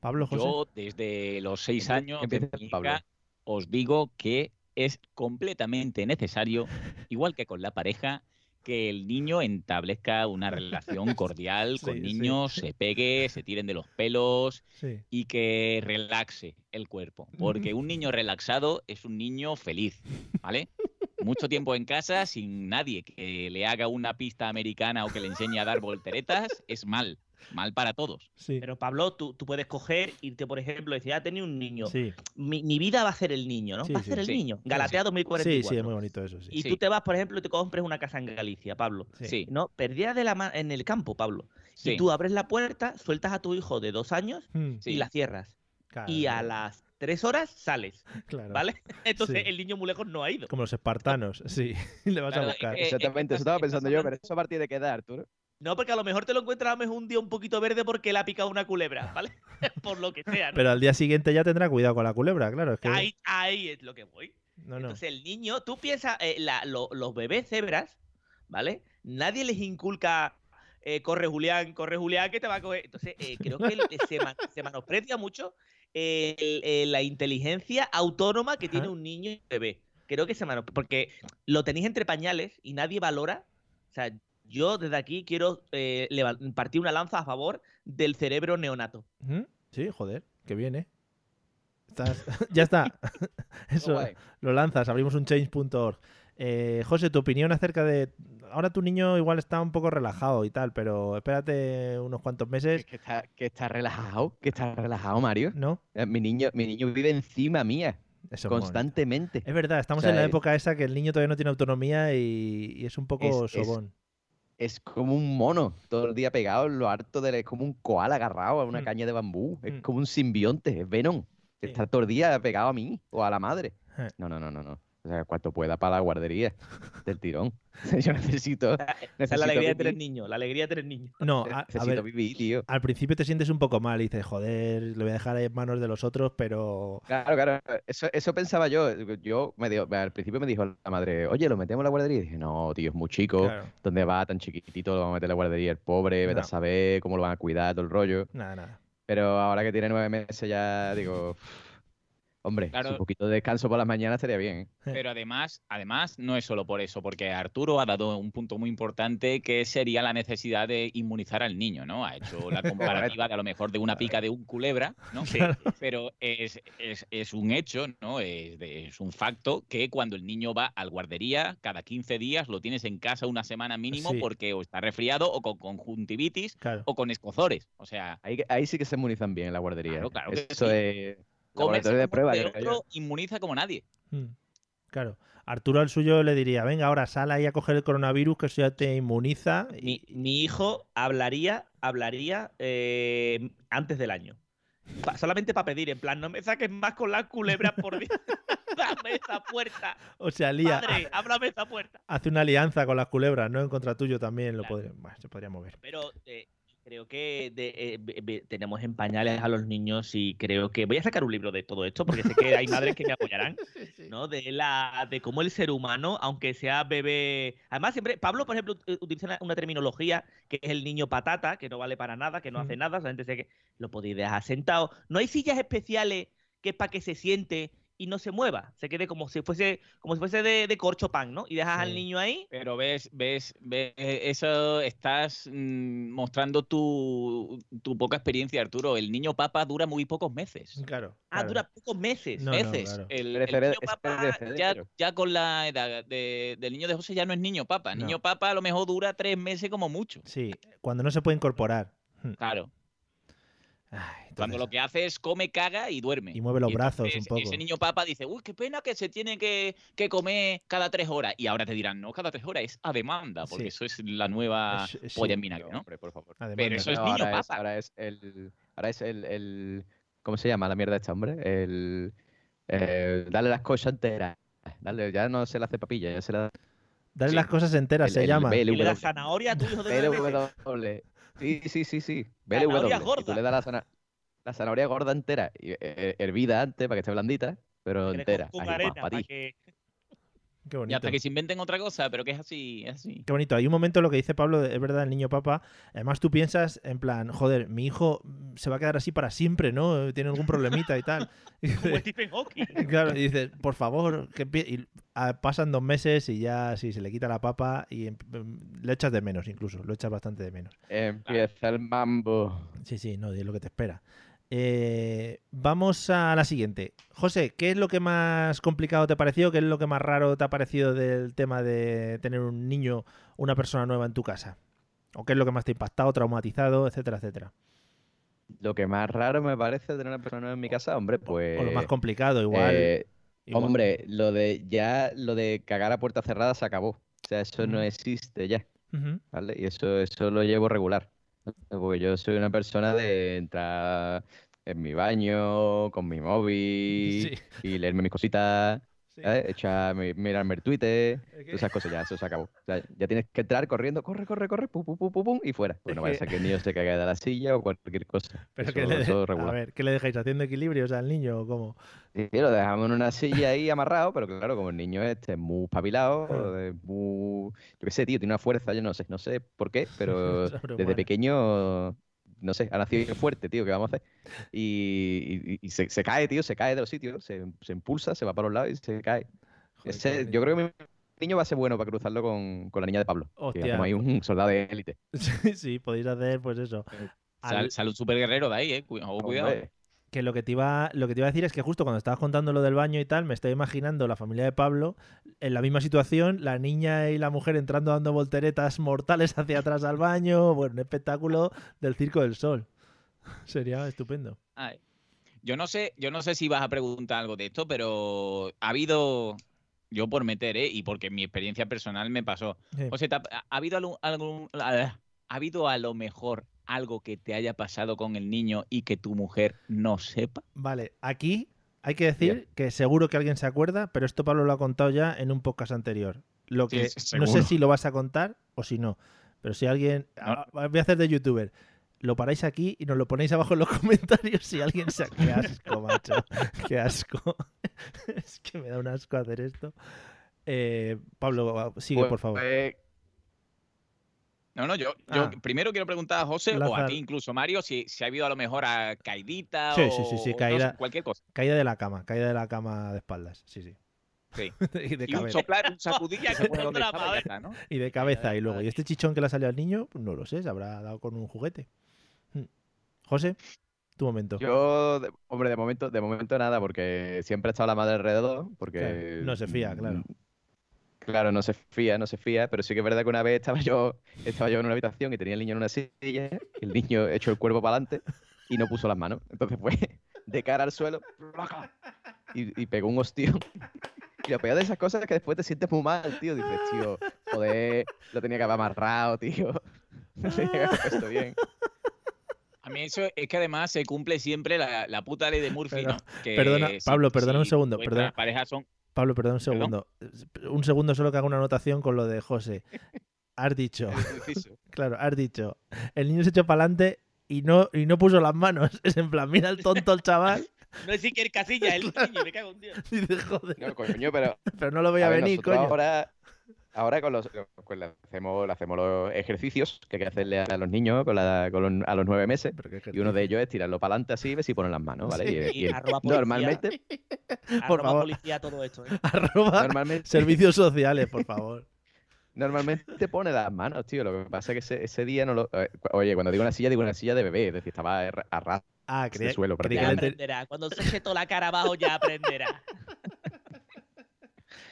Pablo, José. Yo, desde los seis años, de mi hija, os digo que es completamente necesario, igual que con la pareja, que el niño establezca una relación cordial con Sí, sí. niños, se pegue, se tiren de los pelos Sí. y que relaxe el cuerpo. Porque un niño relaxado es un niño feliz, ¿vale? Mucho tiempo en casa sin nadie que le haga una pista americana o que le enseñe a dar volteretas es mal, mal para todos. Sí. Pero Pablo, tú, tú puedes coger, irte, por ejemplo, y decir, ah, tenía un niño. Sí, Mi, mi vida va a ser el niño, ¿no? Sí, va a sí, ser el sí. niño. Sí, Galatea sí, 2044. sí, es muy bonito eso, sí. Y Sí. tú te vas, por ejemplo, y te compres una casa en Galicia, Pablo. Sí. Sí, ¿No? Perdida de la ma- en el campo, Pablo. sí. Y tú abres la puerta, sueltas a tu hijo de dos años Mm, Sí. y la cierras. claro, Y a las tres horas sales, claro. ¿vale? Entonces Sí. el niño muy lejos no ha ido. Como los espartanos, sí. Le vas Claro, a buscar. eh, Exactamente, eso estaba pensando yo, pero eso a partir de qué edad, Arturo. No, porque a lo mejor te lo encuentras a lo mejor un día un poquito verde porque le ha picado una culebra, ¿vale? por lo que sea, ¿no? Pero al día siguiente ya tendrá cuidado con la culebra, claro. Es que... ahí, ahí es lo que voy. no, no. Entonces el niño, tú piensas, eh, la- lo- los bebés cebras, ¿vale? Nadie les inculca eh, corre Julián, corre Julián, que te va a coger. Entonces, eh, creo que se, ma- se menosprecia mucho el- el- la inteligencia autónoma que tiene un niño y un bebé. Creo que se menosprecia, porque lo tenéis entre pañales y nadie valora. O sea, yo desde aquí quiero eh, partir una lanza a favor del cerebro neonato. Sí, joder, que viene. Estás... ya está. Eso lo lanzas, abrimos un change.org. Eh, José, tu opinión acerca de. Ahora tu niño igual está un poco relajado y tal, pero espérate unos cuantos meses, Que está, que está relajado, que está relajado, Mario. ¿no? Eh, Mi niño, mi niño vive encima mía, Eso constantemente. Es verdad, estamos O sea, en la es- época esa que el niño todavía no tiene autonomía y, y es un poco Es- sobón. Es como un mono, todo el día pegado en lo harto de... Es como un koala agarrado a una Mm. caña de bambú. Mm. Es como un simbionte, es Venom. Sí. Está todo el día pegado a mí o a la madre. Eh. No, no, no, no, no. O sea, cuanto pueda para la guardería del tirón. Yo necesito, Esa es necesito la alegría de tener niños, la alegría de tener niños. No, a, a Necesito ver, vivir, tío. al principio te sientes un poco mal y dices, joder, lo voy a dejar ahí en manos de los otros, pero. Claro, claro. Eso, eso pensaba yo. Yo me dio- al principio me dijo la madre, oye, ¿lo metemos en la guardería? Y dije, no, tío, es muy chico. Claro, ¿Dónde va tan chiquitito? Lo vamos a meter en la guardería el pobre, vete a saber cómo lo van a cuidar, todo el rollo. nada, nada. Pero ahora que tiene nueve meses ya digo, hombre, Claro. un poquito de descanso por las mañanas estaría bien. ¿eh? Pero además, además, no es solo por eso, porque Arturo ha dado un punto muy importante que sería la necesidad de inmunizar al niño, ¿no? Ha hecho la comparativa de a lo mejor de una pica de un culebra, ¿no? Pero es, es- es un hecho, ¿no? Es, de- es un facto que cuando el niño va al guardería, cada 15 días lo tienes en casa una semana mínimo Sí. porque o está resfriado o con conjuntivitis Claro. o con escozores. O sea, Ahí, ahí sí que se inmunizan bien en la guardería. Claro, ¿eh? claro que Eso sí. es laboratorio de como prueba. de otro inmuniza como nadie. Mm, Claro. Arturo al suyo le diría, venga, ahora sal ahí a coger el coronavirus, que eso ya te inmuniza. Mi, Y... mi hijo hablaría, hablaría eh, antes del año. Pa- solamente para pedir, en plan, no me saques más con las culebras por Dios. Dame esa puerta. O sea, lía, Padre, háblame esa puerta. hace una alianza con las culebras, ¿no? En contra tuyo también lo Claro. podría, bueno, se podría mover. Pero eh, creo que de- eh, tenemos en pañales a los niños y creo que voy a sacar un libro de todo esto porque sé que hay madres que me apoyarán, ¿no? De la de cómo el ser humano, aunque sea bebé, además siempre Pablo, por ejemplo, ut- utiliza una, terminología que es el niño patata, que no vale para nada, que no hace nada, solamente sé que lo podéis dejar sentado. No hay sillas especiales que es para que se siente y no se mueva, se quede como si fuese como si fuese de, de corcho pan, ¿no? Y dejas al niño ahí Pero ves, ves, ves, eh, eso estás mm, mostrando tu, tu poca experiencia, Arturo. El niño papa dura muy pocos meses. Claro. Ah, claro. dura pocos meses. No, no, meses. claro. El, niño papa ya, con la edad de- del niño de José ya no es niño papa. No. Niño papa a lo mejor dura tres meses como mucho. Sí, cuando no se puede incorporar. Mm. Claro. Ay, Cuando lo que hace es come, caga y duerme. Y mueve los brazos un poco. Ese niño papa dice, uy, qué pena que se tiene que, que comer cada tres horas. Y ahora te dirán, no, cada tres horas es a demanda, porque Sí. eso es la nueva Es- es- polla sí. en vinagre, ¿no? Hombre, por favor. Pero eso es niño ahora es, papa. ahora es el. Ahora es el, el- ¿Cómo se llama la mierda esta, hombre? El. eh, darle las cosas enteras. Dale, ya no se le hace papilla, ya se le da. Dale sí. las cosas enteras, el- se el llama. BLW. Y le das zanahoria a tu hijo de nueve meses. BLW. Sí, sí, sí, sí. BLW. Y tú gorda. le das la, zana- la zanahoria gorda entera, y, eh, hervida antes para que esté blandita, pero entera. con- con Ahí, arena para pa' ti. que- Qué Y hasta que se inventen otra cosa, pero que es así, es así. Qué bonito. Hay un momento lo que dice Pablo, es verdad, el niño papa. Además, tú piensas en plan, joder, mi hijo se va a quedar así para siempre, ¿no? Tiene algún problemita y tal. Y Como dices- Stephen Hawking. claro, y dices, por favor, que empie-". y, pasan dos meses y ya sí, se le quita la papa y em- em, le echas de menos incluso, lo echas bastante de menos. Empieza el mambo. Sí, sí, no, es lo que te espera. Eh, vamos a la siguiente. José, ¿qué es lo que más complicado te ha parecido? ¿Qué es lo que más raro te ha parecido del tema de tener un niño, una persona nueva en tu casa? ¿O qué es lo que más te ha impactado, traumatizado, etcétera, etcétera? Lo que más raro me parece tener una persona nueva en mi casa, hombre, pues. o lo más complicado, igual. eh, igual. Hombre, lo de ya lo de cagar a puerta cerrada se acabó. O sea, eso no existe ya. ¿vale? Y eso, eso lo llevo regular. Porque yo soy una persona de entrar en mi baño, con mi móvil Sí. y leerme mis cositas. ¿Sabes? Echa, mi- mirarme el Twitter, esas cosas, ya, eso se acabó. O sea, ya tienes que entrar corriendo, corre, corre, corre, pum, pum, pum, pum, pum, y fuera. Pues Es no vaya a que- ser que el niño se caiga de la silla o cualquier cosa. Pero eso, que le, eso a ver, ¿qué le dejáis haciendo equilibrios al niño o cómo? Sí, lo dejamos en una silla ahí amarrado, pero claro, como el niño este es muy espabilado, es muy... Yo qué sé, tío, tiene una fuerza, yo no sé, no sé por qué, pero desde pequeño, no sé, ha nacido fuerte, tío, ¿qué vamos a hacer? Y, y- y se, se cae, tío, se cae de los sitios, se, se impulsa, se va para los lados y se cae. Joder, Ese- yo creo que mi niño va a ser bueno para cruzarlo con, con la niña de Pablo. Que Hostia. hacemos ahí un soldado de élite. Sí, sí, podéis hacer pues eso. Sal- Al- salud super guerrero de ahí, eh. Cuidado, cuidado. Que lo que te iba lo que te iba a decir es que justo cuando estabas contando lo del baño y tal, me estoy imaginando la familia de Pablo en la misma situación, la niña y la mujer entrando dando volteretas mortales hacia atrás al baño, bueno, un espectáculo del Circo del Sol. Sería estupendo. Ay. Yo no sé, yo no sé si vas a preguntar algo de esto, pero ha habido, yo por meter, ¿eh? y porque mi experiencia personal me pasó. Sí. O sea, ¿te ha, ha habido algún, algún- ha habido a lo mejor algo que te haya pasado con el niño y que tu mujer no sepa? Vale, aquí hay que decir que seguro que alguien se acuerda, pero esto Pablo lo ha contado ya en un podcast anterior. Lo que sí, no sé si lo vas a contar o si no, pero si alguien No. ah, voy a hacer de youtuber. Lo paráis aquí y nos lo ponéis abajo en los comentarios si alguien se qué asco, macho. Qué asco. es que me da un asco hacer esto. Eh, Pablo, sigue, pues, por favor. eh, No, no, yo, yo Ah. primero quiero preguntar a José o a ti incluso, Mario, si, si ha habido a lo mejor a caidita Sí, o, sí, sí, sí, o no caída. cualquier cosa. Caída de la cama, caída de la cama de espaldas. Sí, sí. Sí. y, de Y un cabeza, soplar, un sacudilla que se pone donde Otra estaba y ya vez. está, ¿no? y de cabeza. Y luego, ¿y este chichón que le ha salido al niño? No lo sé, se habrá dado con un juguete. Hmm. José, tu momento. Yo, de- hombre, de momento, de momento nada, porque siempre ha estado la madre alrededor, porque... Claro, no se fía, claro. Claro, no se fía, no se fía, pero sí que es verdad que una vez estaba yo, estaba yo en una habitación y tenía el niño en una silla, y el niño echó el cuerpo para adelante y no puso las manos. Entonces fue de cara al suelo y, y pegó un hostión. Y lo peor de esas cosas es que después te sientes muy mal, tío. Dices, tío, joder, lo tenía que haber amarrado, tío. No tenía que haber puesto bien. A mí eso es que además se cumple siempre la, la puta ley de Murphy, Pero- ¿no? Que perdona, Pablo, perdona un segundo, perdona. parejas son... Pablo, perdón un Perdón. segundo. Un segundo solo que hago una anotación con lo de José. Has dicho, claro, has dicho, el niño se echó para adelante y no, y no puso las manos. Es en plan, mira el tonto el chaval. No es Iker Casilla, el niño, me cago en Dios. Y dice, joder, No, coño, pero pero no lo voy a, A ver, venir, coño. Ahora, ahora con los, con la- hacemos, hacemos los ejercicios que hay que hacerle a los niños con la- con los- a los nueve meses. Y uno de ellos es tirarlo para adelante así y ver si ponen las manos, ¿vale? Sí. Y- Y y el- arroba policía. normalmente, Por Arroba favor. policía todo esto, ¿eh? Arroba normalmente, servicios sociales, por favor. normalmente pone las manos, tío. Lo que pasa es que ese, ese día no lo. eh, Oye, cuando digo una silla, digo una silla de bebé, es decir, estaba a ra- a ras Ah, creía, suelo creía que aprenderá. Cuando se eche toda la cara abajo, ya aprenderá.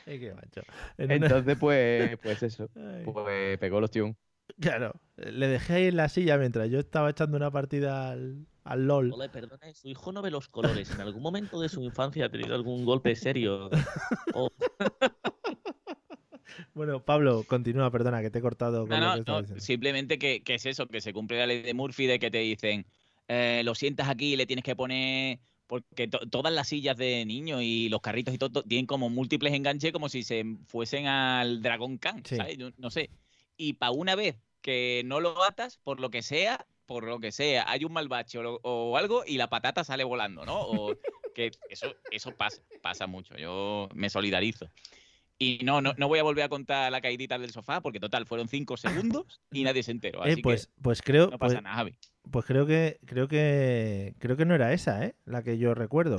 Qué macho. En una- Entonces, pues, pues eso. Ay. Pues pegó los tíos. Claro, le dejé ahí en la silla mientras yo estaba echando una partida al, al LOL. Ole, perdone, su hijo no ve los colores. ¿En algún momento de su infancia ha tenido algún golpe serio? O- Bueno, Pablo, continúa, perdona, que te he cortado con No, lo no, que no, simplemente que, que es eso, que se cumple la ley de Murphy de que te dicen, eh, lo sientas aquí y le tienes que poner, porque to- todas las sillas de niños y los carritos y todo tienen como múltiples enganches como si se fuesen al Dragon Khan, Sí. ¿sabes? Yo no sé. Y para una vez que no lo atas, por lo que sea, por lo que sea, hay un mal bache o, o algo y la patata sale volando, ¿no? O que eso, eso pasa, pasa mucho. Yo me solidarizo. Y no, no, no voy a volver a contar la caidita del sofá porque total fueron cinco segundos y nadie se enteró. Así Eh, pues, que pues creo, no pues, pasa nada, Javi. pues creo que, creo que, creo que no era esa, ¿eh? La que yo recuerdo.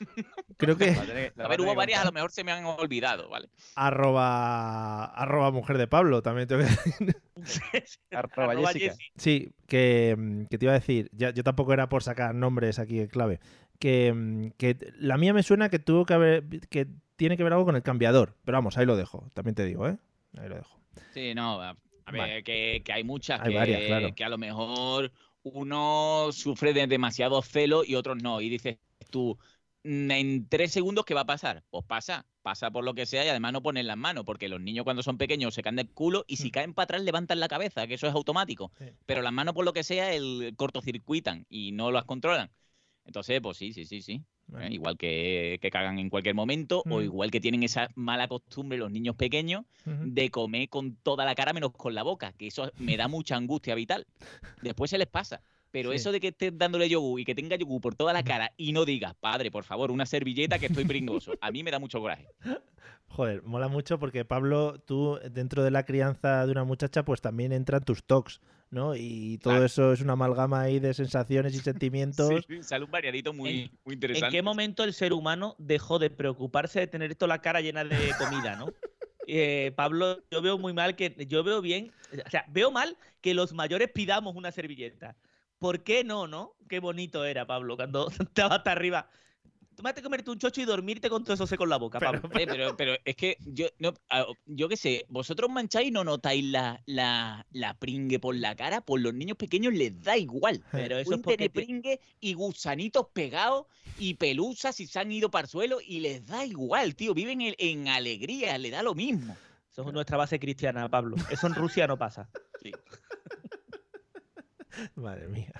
Creo que a ver, hubo varias, a lo mejor se me han olvidado, ¿vale? arroba, arroba mujer de Pablo, también tengo que decir. Arroba Arroba Jessica. Sí, que, que te iba a decir, ya, yo tampoco era por sacar nombres aquí en clave, que, que la mía me suena que tuvo que haber, que tiene que ver algo con el cambiador, pero vamos, ahí lo dejo, también te digo, ¿eh? Ahí lo dejo. Sí, no, a, ver, Vale. que, que hay muchas, Hay que, varias, claro. que a lo mejor uno sufre de demasiado celo y otros no. Y dices tú, "Mm, en tres segundos, ¿qué va a pasar? Pues pasa, pasa por lo que sea y además no ponen las manos, porque los niños cuando son pequeños se caen del culo y si caen para atrás levantan la cabeza, que eso es automático. Mm. Sí. Pero las manos por lo que sea el cortocircuitan y no las controlan. Entonces, pues sí, sí, sí, sí. ¿Eh? Igual que, que cagan en cualquier momento, o igual que tienen esa mala costumbre los niños pequeños de comer con toda la cara menos con la boca, que eso me da mucha angustia vital. Después se les pasa. Pero Sí. eso de que estés dándole yogur y que tenga yogur por toda la cara y no digas, padre, por favor, una servilleta que estoy pringoso, a mí me da mucho coraje. Joder, mola mucho porque Pablo, tú dentro de la crianza de una muchacha, pues también entran tus tocs, ¿no? Y todo Claro. eso es una amalgama ahí de sensaciones y sentimientos. Sí, sale un variadito muy, muy ¿En interesante. qué momento el ser humano dejó de preocuparse de tener toda la cara llena de comida, no? Eh, Pablo, yo veo muy mal que. Yo veo bien. O sea, veo mal que los mayores pidamos una servilleta. ¿Por qué no, no? Qué bonito era, Pablo, cuando estaba hasta arriba. Tómate comerte un chocho y dormirte con todo eso seco en la boca, Pablo. Eh, pero, pero es que yo, no, yo qué sé, vosotros mancháis y no notáis la, la, la pringue por la cara, por los niños pequeños les da igual. Pero eso Pueden es porque pringue y gusanitos pegados y pelusas y se han ido para el suelo y les da igual, tío. Viven en, en alegría, le da lo mismo. Eso es nuestra base cristiana, Pablo. Eso en Rusia no pasa. Madre mía.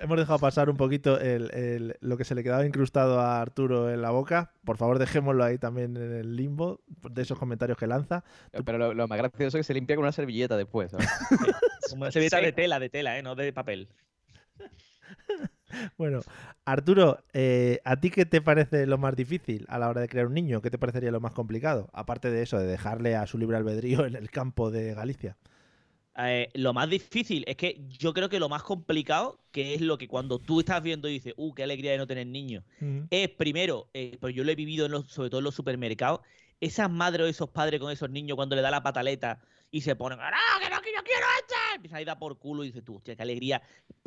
Hemos dejado pasar un poquito el- el- lo que se le quedaba incrustado a Arturo en la boca. Por favor, dejémoslo ahí también en el limbo de esos comentarios que lanza. Pero lo, lo más gracioso es que se limpia con una servilleta después. una servilleta de tela, de tela, ¿eh? No de papel. Bueno, Arturo, eh, ¿a ti qué te parece lo más difícil a la hora de crear un niño? ¿Qué te parecería lo más complicado? Aparte de eso, de dejarle a su libre albedrío en el campo de Galicia. Eh, lo más difícil es que yo creo que lo más complicado, que es lo que cuando tú estás viendo y dices, uh, qué alegría de no tener niños, es primero, eh, pues yo lo he vivido en los- sobre todo en los supermercados, esas madres o esos padres con esos niños cuando le da la pataleta y se ponen, ¡ah, que no, que yo quiero esta! Empiezan a ir a por culo y dices tú, hostia, qué alegría.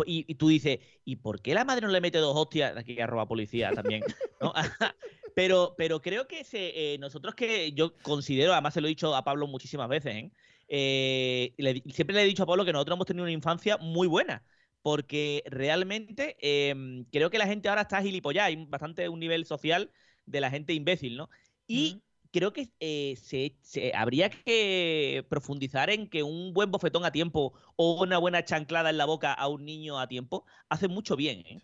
Y, y tú dices, ¿y por qué la madre no le mete dos hostias? Aquí arroba policía también, ¿no? pero, pero creo que se, eh, nosotros que yo considero, además se lo he dicho a Pablo muchísimas veces, ¿eh? Eh, le- siempre le he dicho a Pablo que nosotros hemos tenido una infancia muy buena. Porque realmente em, creo que la gente ahora está gilipollada. Hay bastante un nivel social de la gente imbécil, ¿no? Y creo que eh, se, se- habría que profundizar en que un buen bofetón a tiempo o una buena chanclada en la boca a un niño a tiempo hace mucho bien. ¿eh?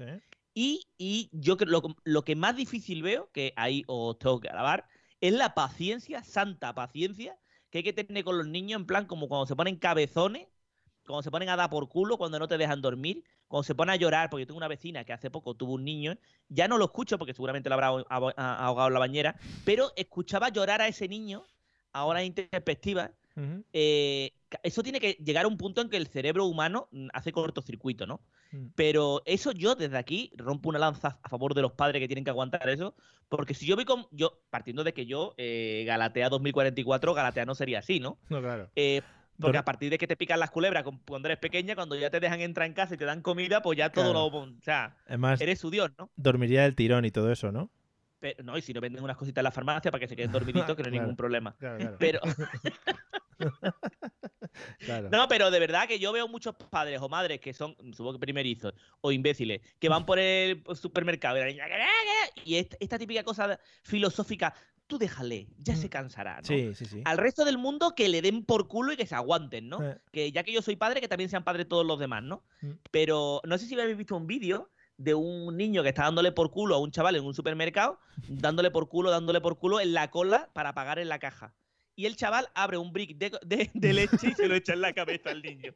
Y, y yo creo lo, lo que más difícil veo, que ahí os tengo que grabar, es la paciencia, santa paciencia, que hay que tener con los niños, en plan como cuando se ponen cabezones, cuando se ponen a dar por culo, cuando no te dejan dormir, cuando se ponen a llorar, porque yo tengo una vecina que hace poco tuvo un niño, ya no lo escucho porque seguramente lo habrá a- ahogado en la bañera, pero escuchaba llorar a ese niño, ahora eh, eso tiene que llegar a un punto en que el cerebro humano mm, hace cortocircuito, ¿no? Mm. Pero eso yo desde aquí rompo una lanza a favor de los padres que tienen que aguantar eso, porque si yo voy con, yo, partiendo de que yo, eh, Galatea 2044, Galatea no sería así, ¿no? No, claro. Eh, porque a partir de que te pican las culebras cuando eres pequeña, cuando ya te dejan entrar en casa y te dan comida, pues ya todo Claro. lo... O sea, Además, eres su dios, ¿no? dormiría del tirón y todo eso, ¿no? Pero, no, y si no venden unas cositas en la farmacia para que se queden dormiditos, que no hay Claro. ningún problema. Claro, claro. Pero, Claro. No, pero de verdad que yo veo muchos padres o madres que son, supongo que primerizos o imbéciles, que van por el supermercado y la niña, y esta, esta típica cosa filosófica, tú déjale, ya se cansará, ¿no? Sí, sí, sí. Al resto del mundo que le den por culo y que se aguanten, ¿no? Eh. Que ya que yo soy padre, que también sean padres todos los demás, ¿no? Mm. Pero no sé si habéis visto un vídeo de un niño que está dándole por culo a un chaval en un supermercado, dándole por culo, dándole por culo en la cola para pagar en la caja. Y el chaval abre un brick de, de- de leche y se lo echa en la cabeza al niño.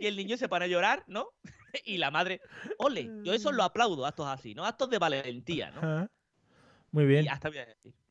Y el niño se pone a llorar, ¿no? Y la madre, ole, yo eso lo aplaudo, actos así, ¿no? Actos de valentía, ¿no? Ajá. Muy bien. Y hasta.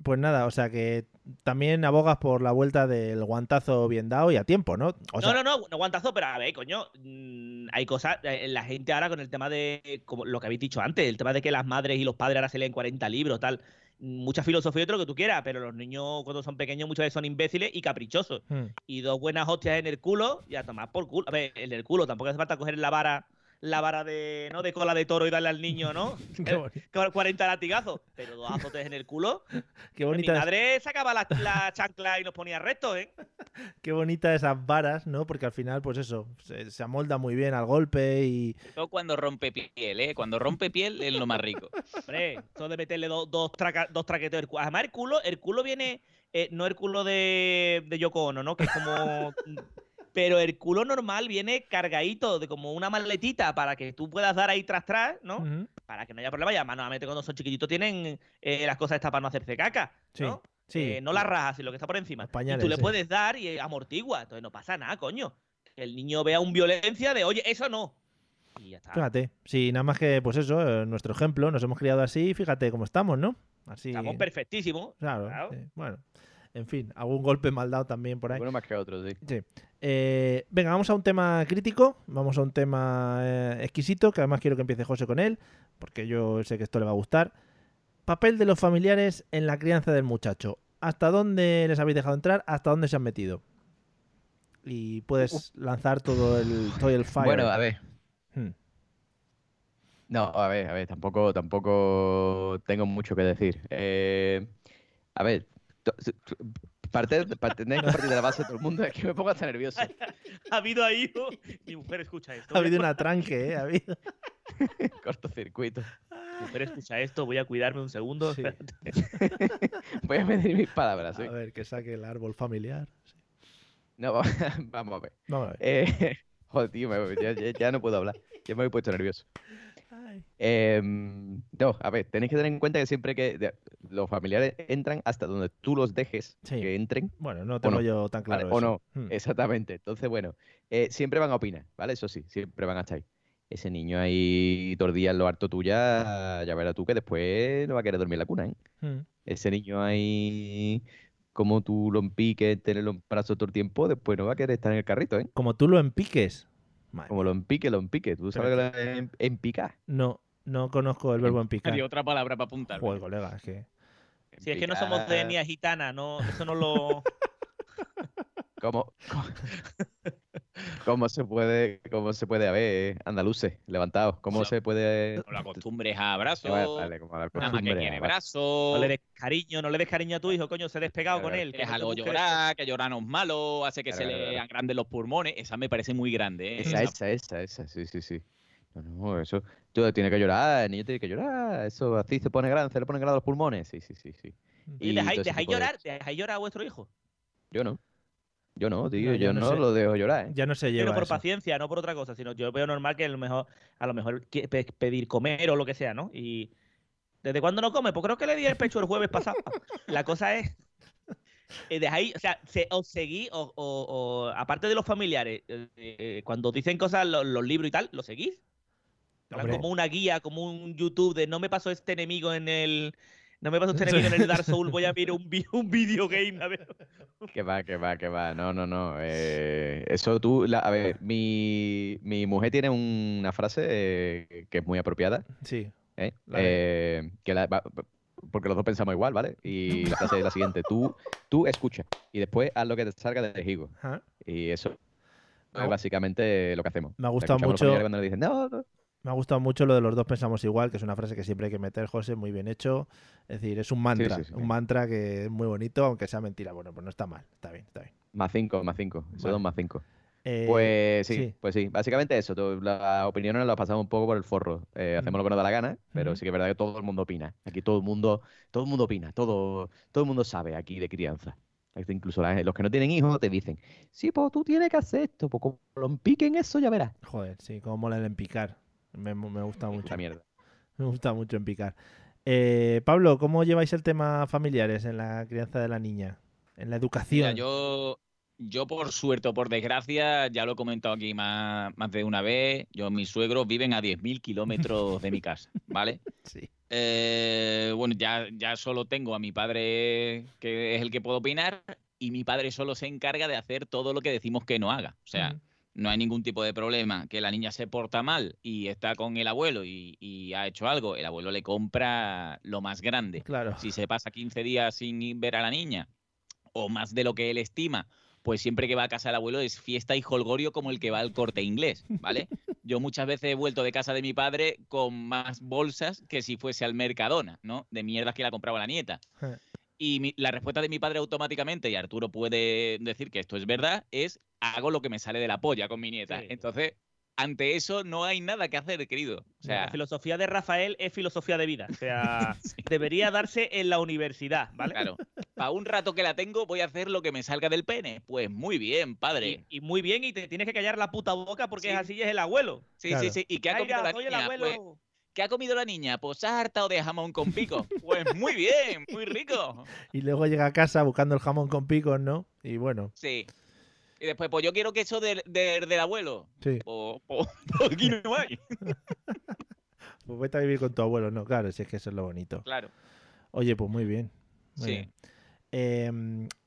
Pues nada, o sea que también abogas por la vuelta del guantazo bien dado y a tiempo, ¿no? O sea, no, no, no, no guantazo, pero a ver, coño, mm, hay cosas, eh, la gente ahora con el tema de, como lo que habéis dicho antes, el tema de que las madres y los padres ahora se leen 40 libros, tal, mucha filosofía y todo lo que tú quieras, pero los niños cuando son pequeños muchas veces son imbéciles y caprichosos. Hmm. Y dos buenas hostias en el culo y a tomar por culo. A ver, en el culo, tampoco hace falta coger la vara, la vara de, ¿no? de cola de toro y darle al niño, ¿no? Qué bonito. Cu- 40 latigazos, pero dos azotes en el culo. Qué Mi bonita, madre sacaba la, la chancla y nos ponía rectos, ¿eh? qué bonita esas varas, ¿no? Porque al final, pues eso, se, se amolda muy bien al golpe y... Todo cuando rompe piel, ¿eh? Cuando rompe piel es lo más rico. Hombre, eso de meterle dos, dos, traca- dos cu- Además, el culo, el culo viene, eh, no el culo de, de Yoko Ono, ¿no? Que es como. Pero el culo normal viene cargadito de como una maletita para que tú puedas dar ahí tras tras, ¿no? Para que no haya problema. Y además, normalmente cuando son chiquititos tienen eh, las cosas estas para no hacerse caca, ¿no? sí. Eh, no las rajas, sino lo que está por encima. Y pañales, tú le sí. puedes dar y amortigua. Entonces no pasa nada, coño. Que el niño vea un violencia de, oye, eso no. Y ya está. Fíjate, sí, nada más que, pues eso, eh, nuestro ejemplo, nos hemos criado así, fíjate cómo estamos, ¿no? Así. Estamos perfectísimos. Claro, claro. sí, bueno. En fin, algún golpe mal dado también por ahí. Uno más que otro, sí. Sí. Eh, venga, vamos a un tema crítico, vamos a un tema eh, exquisito, que además quiero que empiece José con él, porque yo sé que esto le va a gustar. Papel de los familiares en la crianza del muchacho. ¿Hasta dónde les habéis dejado entrar? ¿Hasta dónde se han metido? Y puedes lanzar todo el, todo el fire. Bueno, a ver. Hmm. No, a ver, a ver, tampoco, tampoco tengo mucho que decir. Eh, a ver, parte, parte, tenéis que partir de la base de todo el mundo, es que me pongo hasta nervioso. Ha habido ahí. oh, Mi mujer escucha esto. Ha habido una tranque, ¿eh? Ha habido... Cortocircuito. Mi mujer escucha esto. Voy a cuidarme un segundo. Sí. Voy a medir mis palabras, ¿sí? A ver, que saque el árbol familiar. Sí. No, va- vamos a ver. Vamos a ver. Eh, joder, tío, ya- ya no puedo hablar. Ya me he puesto nervioso. Em, no, a ver, tenéis que tener en cuenta que siempre que de- los familiares entran hasta donde tú los dejes Sí. que entren, Bueno, no tengo no, yo tan ¿vale? claro o eso. no, Hmm. exactamente. Entonces, bueno, eh, siempre van a opinar, ¿vale? Eso sí, siempre van a estar ahí. Ese niño ahí días en lo harto tuya, ya verás tú que después no va a querer dormir en la cuna, ¿eh? Hmm. Ese niño ahí, como tú lo empiques, tenerlo en brazos todo el tiempo, después no va a querer estar en el carrito, ¿eh? Como tú lo empiques. Madre Como lo empique, lo empique. ¿Tú sabes Pero que lo em- empicar? No, no conozco el verbo empicar. Había otra palabra para apuntar. Joder, colega, es que. Si es que no somos de etnia gitana, no, eso no lo. ¿Cómo, cómo, se puede, cómo se puede, a ver, andaluces, levantados, cómo se puede... No la acostumbres a abrazos. Vale, vale, como la Nada más que costumbre, quiere vale. brazos. No le des cariño, no le des cariño a tu hijo, coño, se ha despegado con él. Déjalo llorar, que llorar no es malo, hace que Claro, se claro, le claro. agranden los pulmones. Esa me parece muy grande. ¿eh? Esa, esa, esa, esa, sí, sí, sí. No, no, eso, tú tienes que llorar, el niño tiene que llorar, eso así se pone grande, se le ponen grandes los pulmones, sí, sí, sí, sí. ¿Y Y dejáis, dejáis de llorar? ¿Dejáis llorar a vuestro hijo? Yo no, yo no, tío, No, yo yo no no, sé. lo dejo llorar, ¿eh? Ya no se lleva. Pero por eso. paciencia, no por otra cosa, sino yo veo normal que a lo mejor, a lo mejor pedir comer o lo que sea, ¿no? Y ¿desde cuándo no come? Pues creo que le di el pecho el jueves pasado. La cosa es eh, dejáis, o sea, se- os seguís, o, o- o, aparte de los familiares, eh, eh, cuando dicen cosas los, los libros y tal, ¿lo seguís? Como una guía, como un YouTube de no me pasó este enemigo en el. No me pasó este enemigo en el Dark Souls, voy a ver un, un videogame. A ver. Que va, que va, que va. No, no, no. eh, eso tú, la- a ver, mi, mi mujer tiene una frase eh, que es muy apropiada, Sí. ¿eh? Eh, que la- va- porque los dos pensamos igual, ¿vale? Y la frase es la siguiente: tú, tú escucha y después haz lo que te salga de higo. Y eso es básicamente lo que hacemos. me ha gustado a mucho- familiares Cuando le dicen, no, no, Me ha gustado mucho lo de los dos pensamos igual, que es una frase que siempre hay que meter, José, muy bien hecho. Es decir, es un mantra, sí, sí. un mantra que es muy bonito, aunque sea mentira. Bueno, pues no está mal, está bien, está bien. más cinco, más cinco. Eso Vale. dos más cinco. Eh, Pues sí, pues sí, básicamente eso. Las opiniones las pasamos un poco por el forro. Eh, hacemos lo que nos da la gana, pero sí que es verdad que todo el mundo opina. Aquí todo el mundo, todo el mundo opina, todo, todo el mundo sabe aquí de crianza. Este, Incluso los que no tienen hijos te dicen, sí, pues tú tienes que hacer esto, pues como lo empiquen eso ya verás. Joder, sí, como mola el empicar. Me, me gusta mucho. Mierda. Me gusta mucho empicar. Eh, Pablo, ¿cómo lleváis el tema familiares en la crianza de la niña? En la educación. Mira, yo, yo por suerte o por desgracia, ya lo he comentado aquí más, más de una vez, yo mis suegros viven a 10.000 kilómetros de mi casa, ¿vale? Sí. Eh, bueno, ya, ya solo tengo a mi padre, que es el que puedo opinar, y mi padre solo se encarga de hacer todo lo que decimos que no haga. O sea. No hay ningún tipo de problema. Que la niña se porta mal y está con el abuelo y, y ha hecho algo, el abuelo le compra lo más grande. Claro. Si se pasa 15 días sin ver a la niña, o más de lo que él estima, pues siempre que va a casa del abuelo es fiesta y holgorio como el que va al corte inglés, ¿vale? Yo muchas veces he vuelto de casa de mi padre con más bolsas que si fuese al Mercadona, ¿no? De mierdas que la compraba la nieta. Y mi- la respuesta de mi padre automáticamente, y Arturo puede decir que esto es verdad, es hago lo que me sale de la polla con mi nieta. Sí. Entonces, ante eso no hay nada que hacer, querido. O La sea, filosofía de Rafael es filosofía de vida. O sea, debería darse en la universidad, ¿vale? claro, para un rato que la tengo voy a hacer lo que me salga del pene. Pues muy bien, padre. Y, y muy bien, y te tienes que callar la puta boca porque Sí. es así, es el abuelo. Sí, Claro. sí, sí. ¿Y qué ha comido la niña? abuelo. Pues, ¿Qué ha comido la niña? Pues se ha hartado de jamón con pico. Pues muy bien, muy rico. Y luego llega a casa buscando el jamón con picos, ¿no? Y bueno, Sí. Y después, pues yo quiero queso del, del, del abuelo. sí. Pues, pues, pues aquí no hay. Pues vete a vivir con tu abuelo, ¿no? Claro, si es que eso es lo bonito. Claro. Oye, pues muy bien. muy Sí. bien. Eh,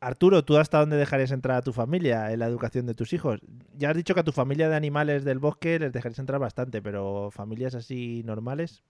Arturo, ¿tú hasta dónde dejarías entrar a tu familia en la educación de tus hijos? Ya has dicho que a tu familia de animales del bosque les dejarías entrar bastante, pero familias así normales.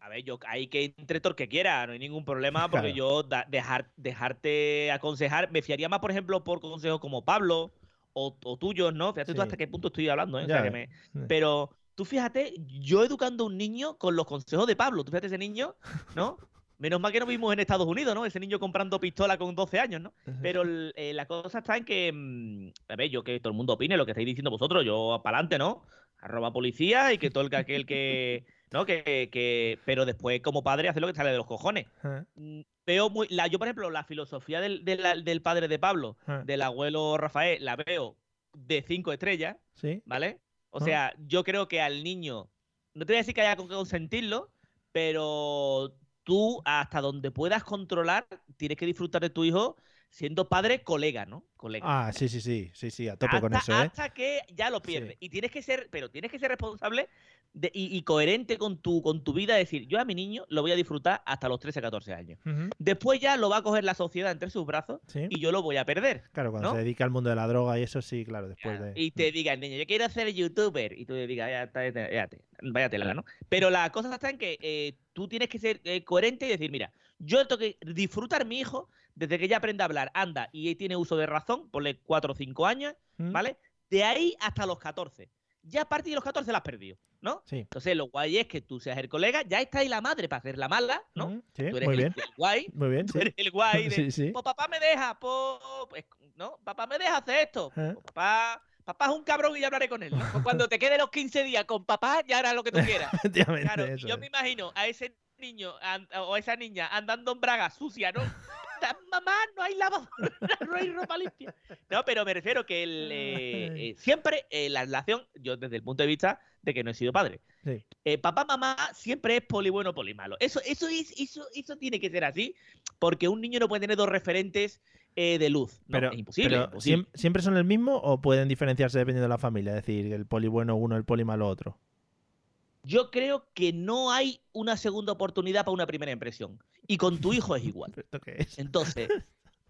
A ver, yo hay que entre todo el que quiera, no hay ningún problema, porque Claro. yo da- dejar, dejarte aconsejar, me fiaría más, por ejemplo, por consejos como Pablo o, o tuyos, ¿no? Fíjate tú hasta qué punto estoy hablando, ¿eh? O Ya sea, que ves. me- Sí. Pero tú fíjate, yo educando a un niño con los consejos de Pablo, tú fíjate ese niño, ¿no? Menos mal que no vimos en Estados Unidos, ¿no? Ese niño comprando pistola con 12 años, ¿no? Pero eh, la cosa está en que, mm, a ver, yo que todo el mundo opine lo que estáis diciendo vosotros, yo para adelante, ¿no? Arroba policía y que todo el que aquel que, ¿no? Que, que, pero después como padre hace lo que sale de los cojones. Mm, Veo muy, la, yo por ejemplo, la filosofía del, del- del padre de Pablo, del abuelo Rafael, la veo de cinco estrellas, Sí, ¿vale? O sea, yo creo que al niño, no te voy a decir que haya que consentirlo, pero tú hasta donde puedas controlar, tienes que disfrutar de tu hijo siendo padre colega, ¿no? Colega. Ah, sí, sí, sí, sí, sí, a tope hasta, con eso, ¿eh? hasta que ya lo Sí. pierdes. Y tienes que ser, pero tienes que ser responsable de- y, y coherente con tu, con tu vida, decir, yo a mi niño lo voy a disfrutar hasta los 13, 14 años. Después ya lo va a coger la sociedad entre sus brazos Sí, y yo lo voy a perder. claro, cuando ¿no? se dedica al mundo de la droga y eso sí, claro, después Claro, de... Y te diga el niño, yo quiero ser youtuber. Y tú le digas, ya está, ya está, ya te- vaya tela, ¿no? Pero la cosa está en que eh, tú tienes que ser eh, coherente y decir, mira, yo tengo que disfrutar mi hijo desde que ya aprende a hablar, anda y tiene uso de razón, ponle 4 o 5 años, ¿Mm? ¿vale? De ahí hasta los 14. Ya a partir de los 14 la has perdido, ¿no? Sí. Entonces lo guay es que tú seas el colega, ya está ahí la madre para hacer la mala, ¿no? Ujú, Sí, Tú eres muy el, bien, el guay, muy bien, tú sí. eres el guay de, Sí, pues papá me deja, pues, pues, ¿no? Papá me deja hacer esto. Pues, papá, papá es un cabrón y ya hablaré con él. ¿no? Pues cuando te quede los 15 días con papá, ya harás lo que tú quieras. Claro, yo es. me imagino a ese niño an- o a esa niña andando en braga sucia, ¿no? Mamá, no hay lavadora, no hay ropa limpia. No, pero me refiero que el, eh, eh, siempre eh, la relación, yo desde el punto de vista de que no he sido padre, Sí. papá, mamá siempre es poli bueno, poli malo. Eso, eso, es, eso, eso tiene que ser así, porque un niño no puede tener dos referentes de luz. No, Pero, es imposible. pero imposible. ¿siem- ¿siempre son el mismo o pueden diferenciarse dependiendo de la familia? Es decir, el poli bueno uno, el poli malo otro. Yo creo que no hay una segunda oportunidad para una primera impresión. Y con tu hijo es igual. ¿Pero ¿Esto qué es? Entonces,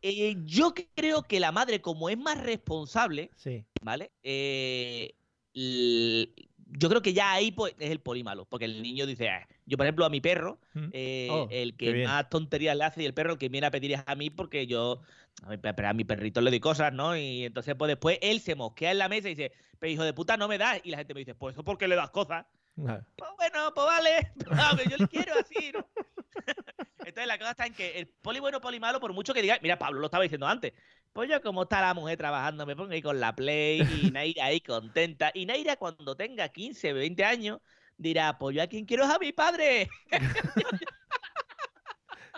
eh, yo creo que la madre, como es más responsable, Sí. ¿vale? Eh, yo creo que ya ahí pues, es el polímalo. Porque el niño dice, "Ah". yo por ejemplo a mi perro, Mm. eh, Oh, el que más tonterías le hace y el perro el que viene a pedir es a mí porque yo a mi, a mi perrito le doy cosas, ¿no? Y entonces pues después él se mosquea en la mesa y dice, pero hijo de puta no me das. Y la gente me dice, pues eso porque le das cosas. Pues bueno, pues vale. Pero que yo le quiero así, ¿no? Entonces la cosa está en que el poli bueno, poli malo, por mucho que diga, mira, Pablo lo estaba diciendo antes. Pues yo como está la mujer trabajando, me pongo ahí con la Play y Naira ahí contenta. Y Naira cuando tenga 15, 20 años dirá, pues yo a quien quiero es a mi padre.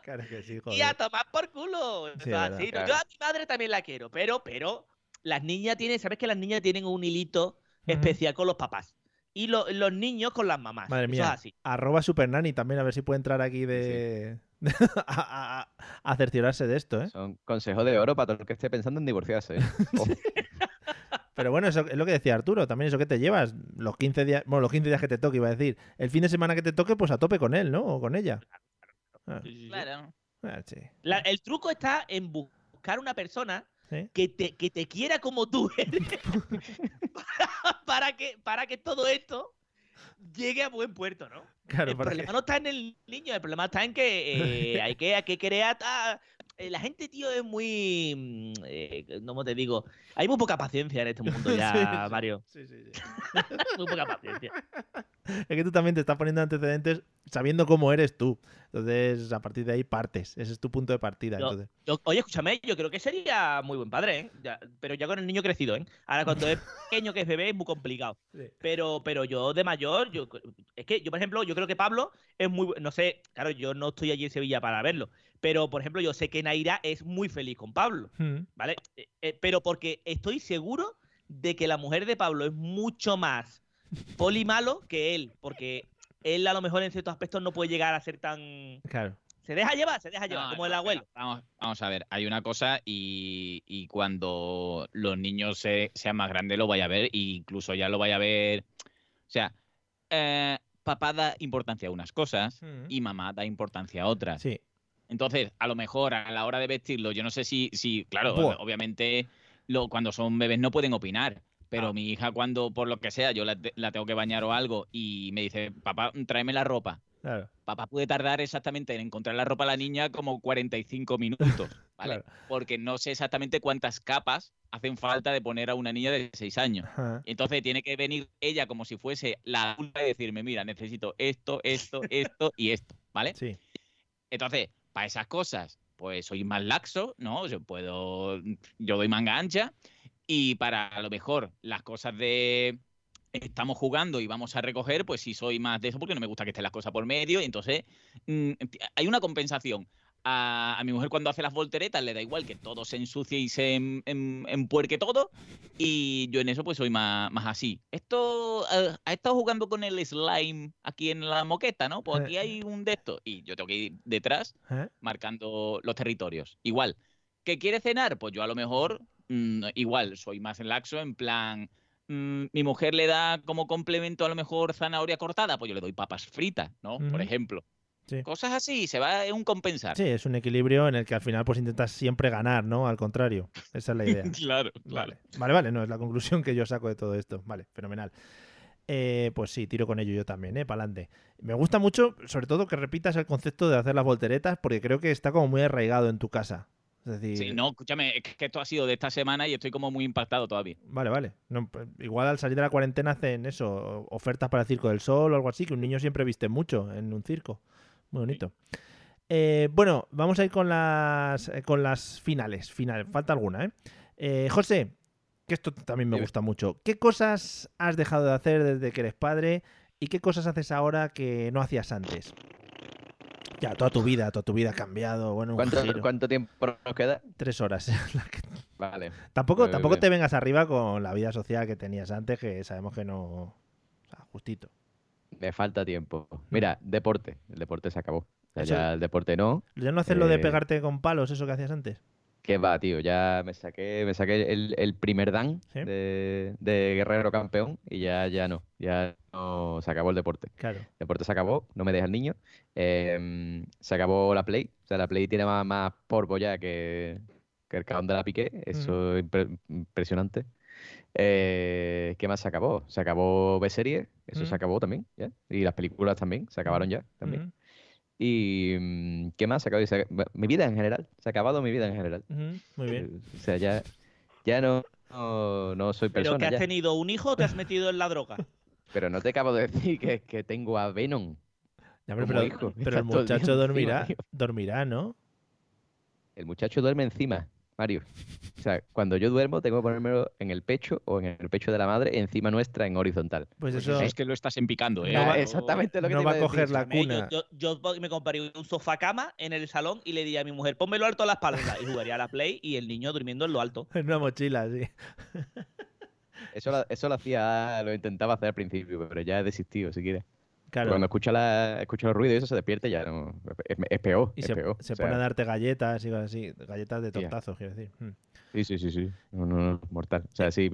Claro que sí, Y a joder. tomar por culo. Eso Sí, así. Yo a mi madre también la quiero, pero, pero las niñas tienen, ¿sabes que las niñas tienen un hilito especial con los papás? Y lo- los niños con las mamás. Madre Eso mía. es así. Arroba Supernani también, a ver si puede entrar aquí de... a, a- a cerciorarse de esto, ¿eh? Son consejos de oro para todo el que esté pensando en divorciarse. ¿eh? Pero bueno, eso es lo que decía Arturo, también eso que te llevas, los 15 días, bueno, los 15 días que te toque, iba a decir, el fin de semana que te toque, pues a tope con él, ¿no? O con ella. Ah. Claro. ah, sí. La- el truco está en buscar una persona Sí. que te, que te quiera como tú eres para, que, para que todo esto llegue a buen puerto, ¿no? Claro, el problema no está en el niño, el problema está en que eh, hay que, hay que querer ata- eh, la gente, tío, es muy. mm, eh, ¿Cómo te digo? Hay muy poca paciencia en este mundo ya, Sí. Mario. Sí, sí, sí. Muy poca paciencia. Es que tú también te estás poniendo antecedentes sabiendo cómo eres tú. Entonces, a partir de ahí partes. Ese es tu punto de partida. Yo- Entonces. Yo- oye, escúchame, yo creo que sería muy buen padre, ¿eh? Ya- pero ya con el niño crecido, ¿eh? Ahora cuando es pequeño, que es bebé, es muy complicado. Sí. Pero, pero yo de mayor, yo es que yo, por ejemplo, yo creo que Pablo es muy, no sé, claro, yo no estoy allí en Sevilla para verlo, pero por ejemplo, yo sé que Naira es muy feliz con Pablo, Mm. ¿vale? Eh, eh, pero porque estoy seguro de que la mujer de Pablo es mucho más poli malo que él, porque él a lo mejor en ciertos aspectos no puede llegar a ser tan... Claro. Se deja llevar, se deja llevar, No, como no, el abuelo. Vamos, vamos a ver, hay una cosa y, y cuando los niños se- sean más grandes lo vaya a ver, e incluso ya lo vaya a ver. O sea, eh, papá da importancia a unas cosas Mm. y mamá da importancia a otras. Sí. Entonces, a lo mejor a la hora de vestirlo, yo no sé si, si claro, Buah. obviamente lo, cuando son bebés no pueden opinar. Pero Ah. mi hija, cuando por lo que sea, yo la, te- la tengo que bañar o algo y me dice, papá, tráeme la ropa. Claro. Papá puede tardar exactamente en encontrar la ropa a la niña como 45 minutos, ¿vale? Claro. Porque no sé exactamente cuántas capas hacen falta de poner a una niña de 6 años. Ajá. Entonces tiene que venir ella como si fuese la adulta y decirme, mira, necesito esto, esto, esto y esto, ¿vale? Sí. Entonces, para esas cosas, pues soy más laxo, ¿no? Yo puedo, yo doy manga ancha. Y para a lo mejor las cosas de estamos jugando y vamos a recoger, pues sí soy más de eso porque no me gusta que estén las cosas por medio. Y entonces mm, hay una compensación. A, a mi mujer cuando hace las volteretas le da igual que todo se ensucie y se em- em- empuerque todo. Y yo en eso pues soy más, más así. Esto eh, ha estado jugando con el slime aquí en la moqueta, ¿no? Pues aquí hay un de estos. Y yo tengo que ir detrás ¿Eh? marcando los territorios. Igual. ¿Que quiere cenar? Pues yo a lo mejor, mm, igual, soy más laxo, en plan, mm, mi mujer le da como complemento a lo mejor zanahoria cortada, pues yo le doy papas fritas, ¿no? Por ejemplo. Sí. Cosas así, se va en un compensar. Sí, es un equilibrio en el que al final pues intentas siempre ganar, ¿no? Al contrario. Esa es la idea. claro, claro. Vale, vale, vale, no, es la conclusión que yo saco de todo esto. Vale, fenomenal. Eh, pues sí, tiro con ello yo también, ¿eh? Pa'lante. Me gusta mucho, sobre todo, que repitas el concepto de hacer las volteretas, porque creo que está como muy arraigado en tu casa. Es decir, Sí, no, escúchame, es que esto ha sido de esta semana y estoy como muy impactado todavía. Vale, vale. No, pues, igual al salir de la cuarentena hacen eso, ofertas para el Circo del Sol o algo así, que un niño siempre viste mucho en un circo. Muy bonito. Eh, bueno, vamos a ir con las, eh, con las finales. Final, falta alguna, ¿eh? Eh, José, que esto también me gusta mucho. ¿Qué cosas has dejado de hacer desde que eres padre y qué cosas haces ahora que no hacías antes? Ya, toda tu vida, toda tu vida ha cambiado. Bueno, un ¿Cuánto, giro. cuánto tiempo nos queda? Tres horas. Vale. Tampoco, tampoco te vengas arriba con la vida social que tenías antes, que sabemos que no. O sea, justito. Me falta tiempo. Mira, deporte. El deporte se acabó. O sea, Eso- ya el deporte no. ¿Ya no haces lo de Eh, pegarte con palos, eso que hacías antes? ¿Qué va, tío? Ya me saqué, me saqué el, el primer dan Sí. de, de guerrero campeón y ya, ya no. Ya no se acabó el deporte. Claro. El deporte se acabó, no me deja el niño. Em, se acabó la Play. O sea, la Play tiene más, más polvo ya que, que el cajón de la Piqué. Eso es impre- impresionante. Eh, ¿qué más se acabó? Se acabó B-Series, eso Mm. se acabó también, ¿ya? Y las películas también, se acabaron ya también. Y mm, ¿qué más se acabó? Se- Mi vida en general, se ha acabado mi vida en general. Muy bien. O sea, ya, ya no, no, no soy Pero que persona has ya. tenido un hijo o te has metido en la droga. Pero no te acabo de decir que, que tengo a Venom. Ya, hombre, como pero, hijo, pero el muchacho encima dormirá, dormirá, ¿no? El muchacho duerme encima, Mario. O sea, cuando yo duermo tengo que ponérmelo en el pecho o en el pecho de la madre, encima nuestra en horizontal. Pues Pues eso es que lo estás empicando, ¿eh? No va- exactamente lo que no te va a coger decir. la cuna. Yo, yo- yo me compraría un sofá cama en el salón y le diría a mi mujer, pónmelo alto a la espalda y jugaría a la play y el niño durmiendo en lo alto. en una mochila, sí. Eso, lo- eso lo hacía, lo intentaba hacer al principio, pero ya he desistido, si quieres. Claro. Cuando escucha, la, escucha los ruidos y eso se despierta ya no. Es, es peor. Y es se, peor. se O sea, pone a darte galletas y cosas así. Galletas de tortazos, quiero decir. Mm. Sí, sí, sí, sí. No, no, no, mortal. O sea, sí,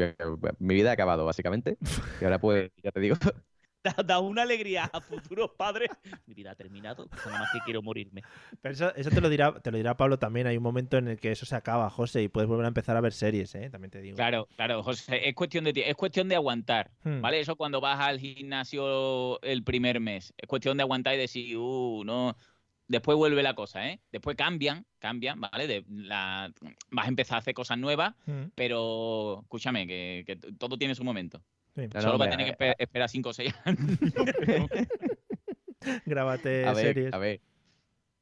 mi vida ha acabado, básicamente. Y ahora pues, ya te digo, Da, da una alegría a futuros padres. Mi vida ha terminado, nada más que quiero morirme. Pero eso, eso te lo dirá, te lo dirá Pablo también. Hay un momento en el que eso se acaba, José, y puedes volver a empezar a ver series, ¿eh? También te digo. Claro, claro, José, es cuestión de es cuestión de aguantar, Hmm. ¿vale? Eso cuando vas al gimnasio el primer mes, es cuestión de aguantar y decir, uh, no. Después vuelve la cosa, ¿eh? Después cambian, cambian, ¿vale? De la... Vas a empezar a hacer cosas nuevas, Mm, pero escúchame, que, todo tiene su momento. Sí. Va a tener que a- espe- esperar 5 o 6 años. pero- Grábate A ver, series. a ver.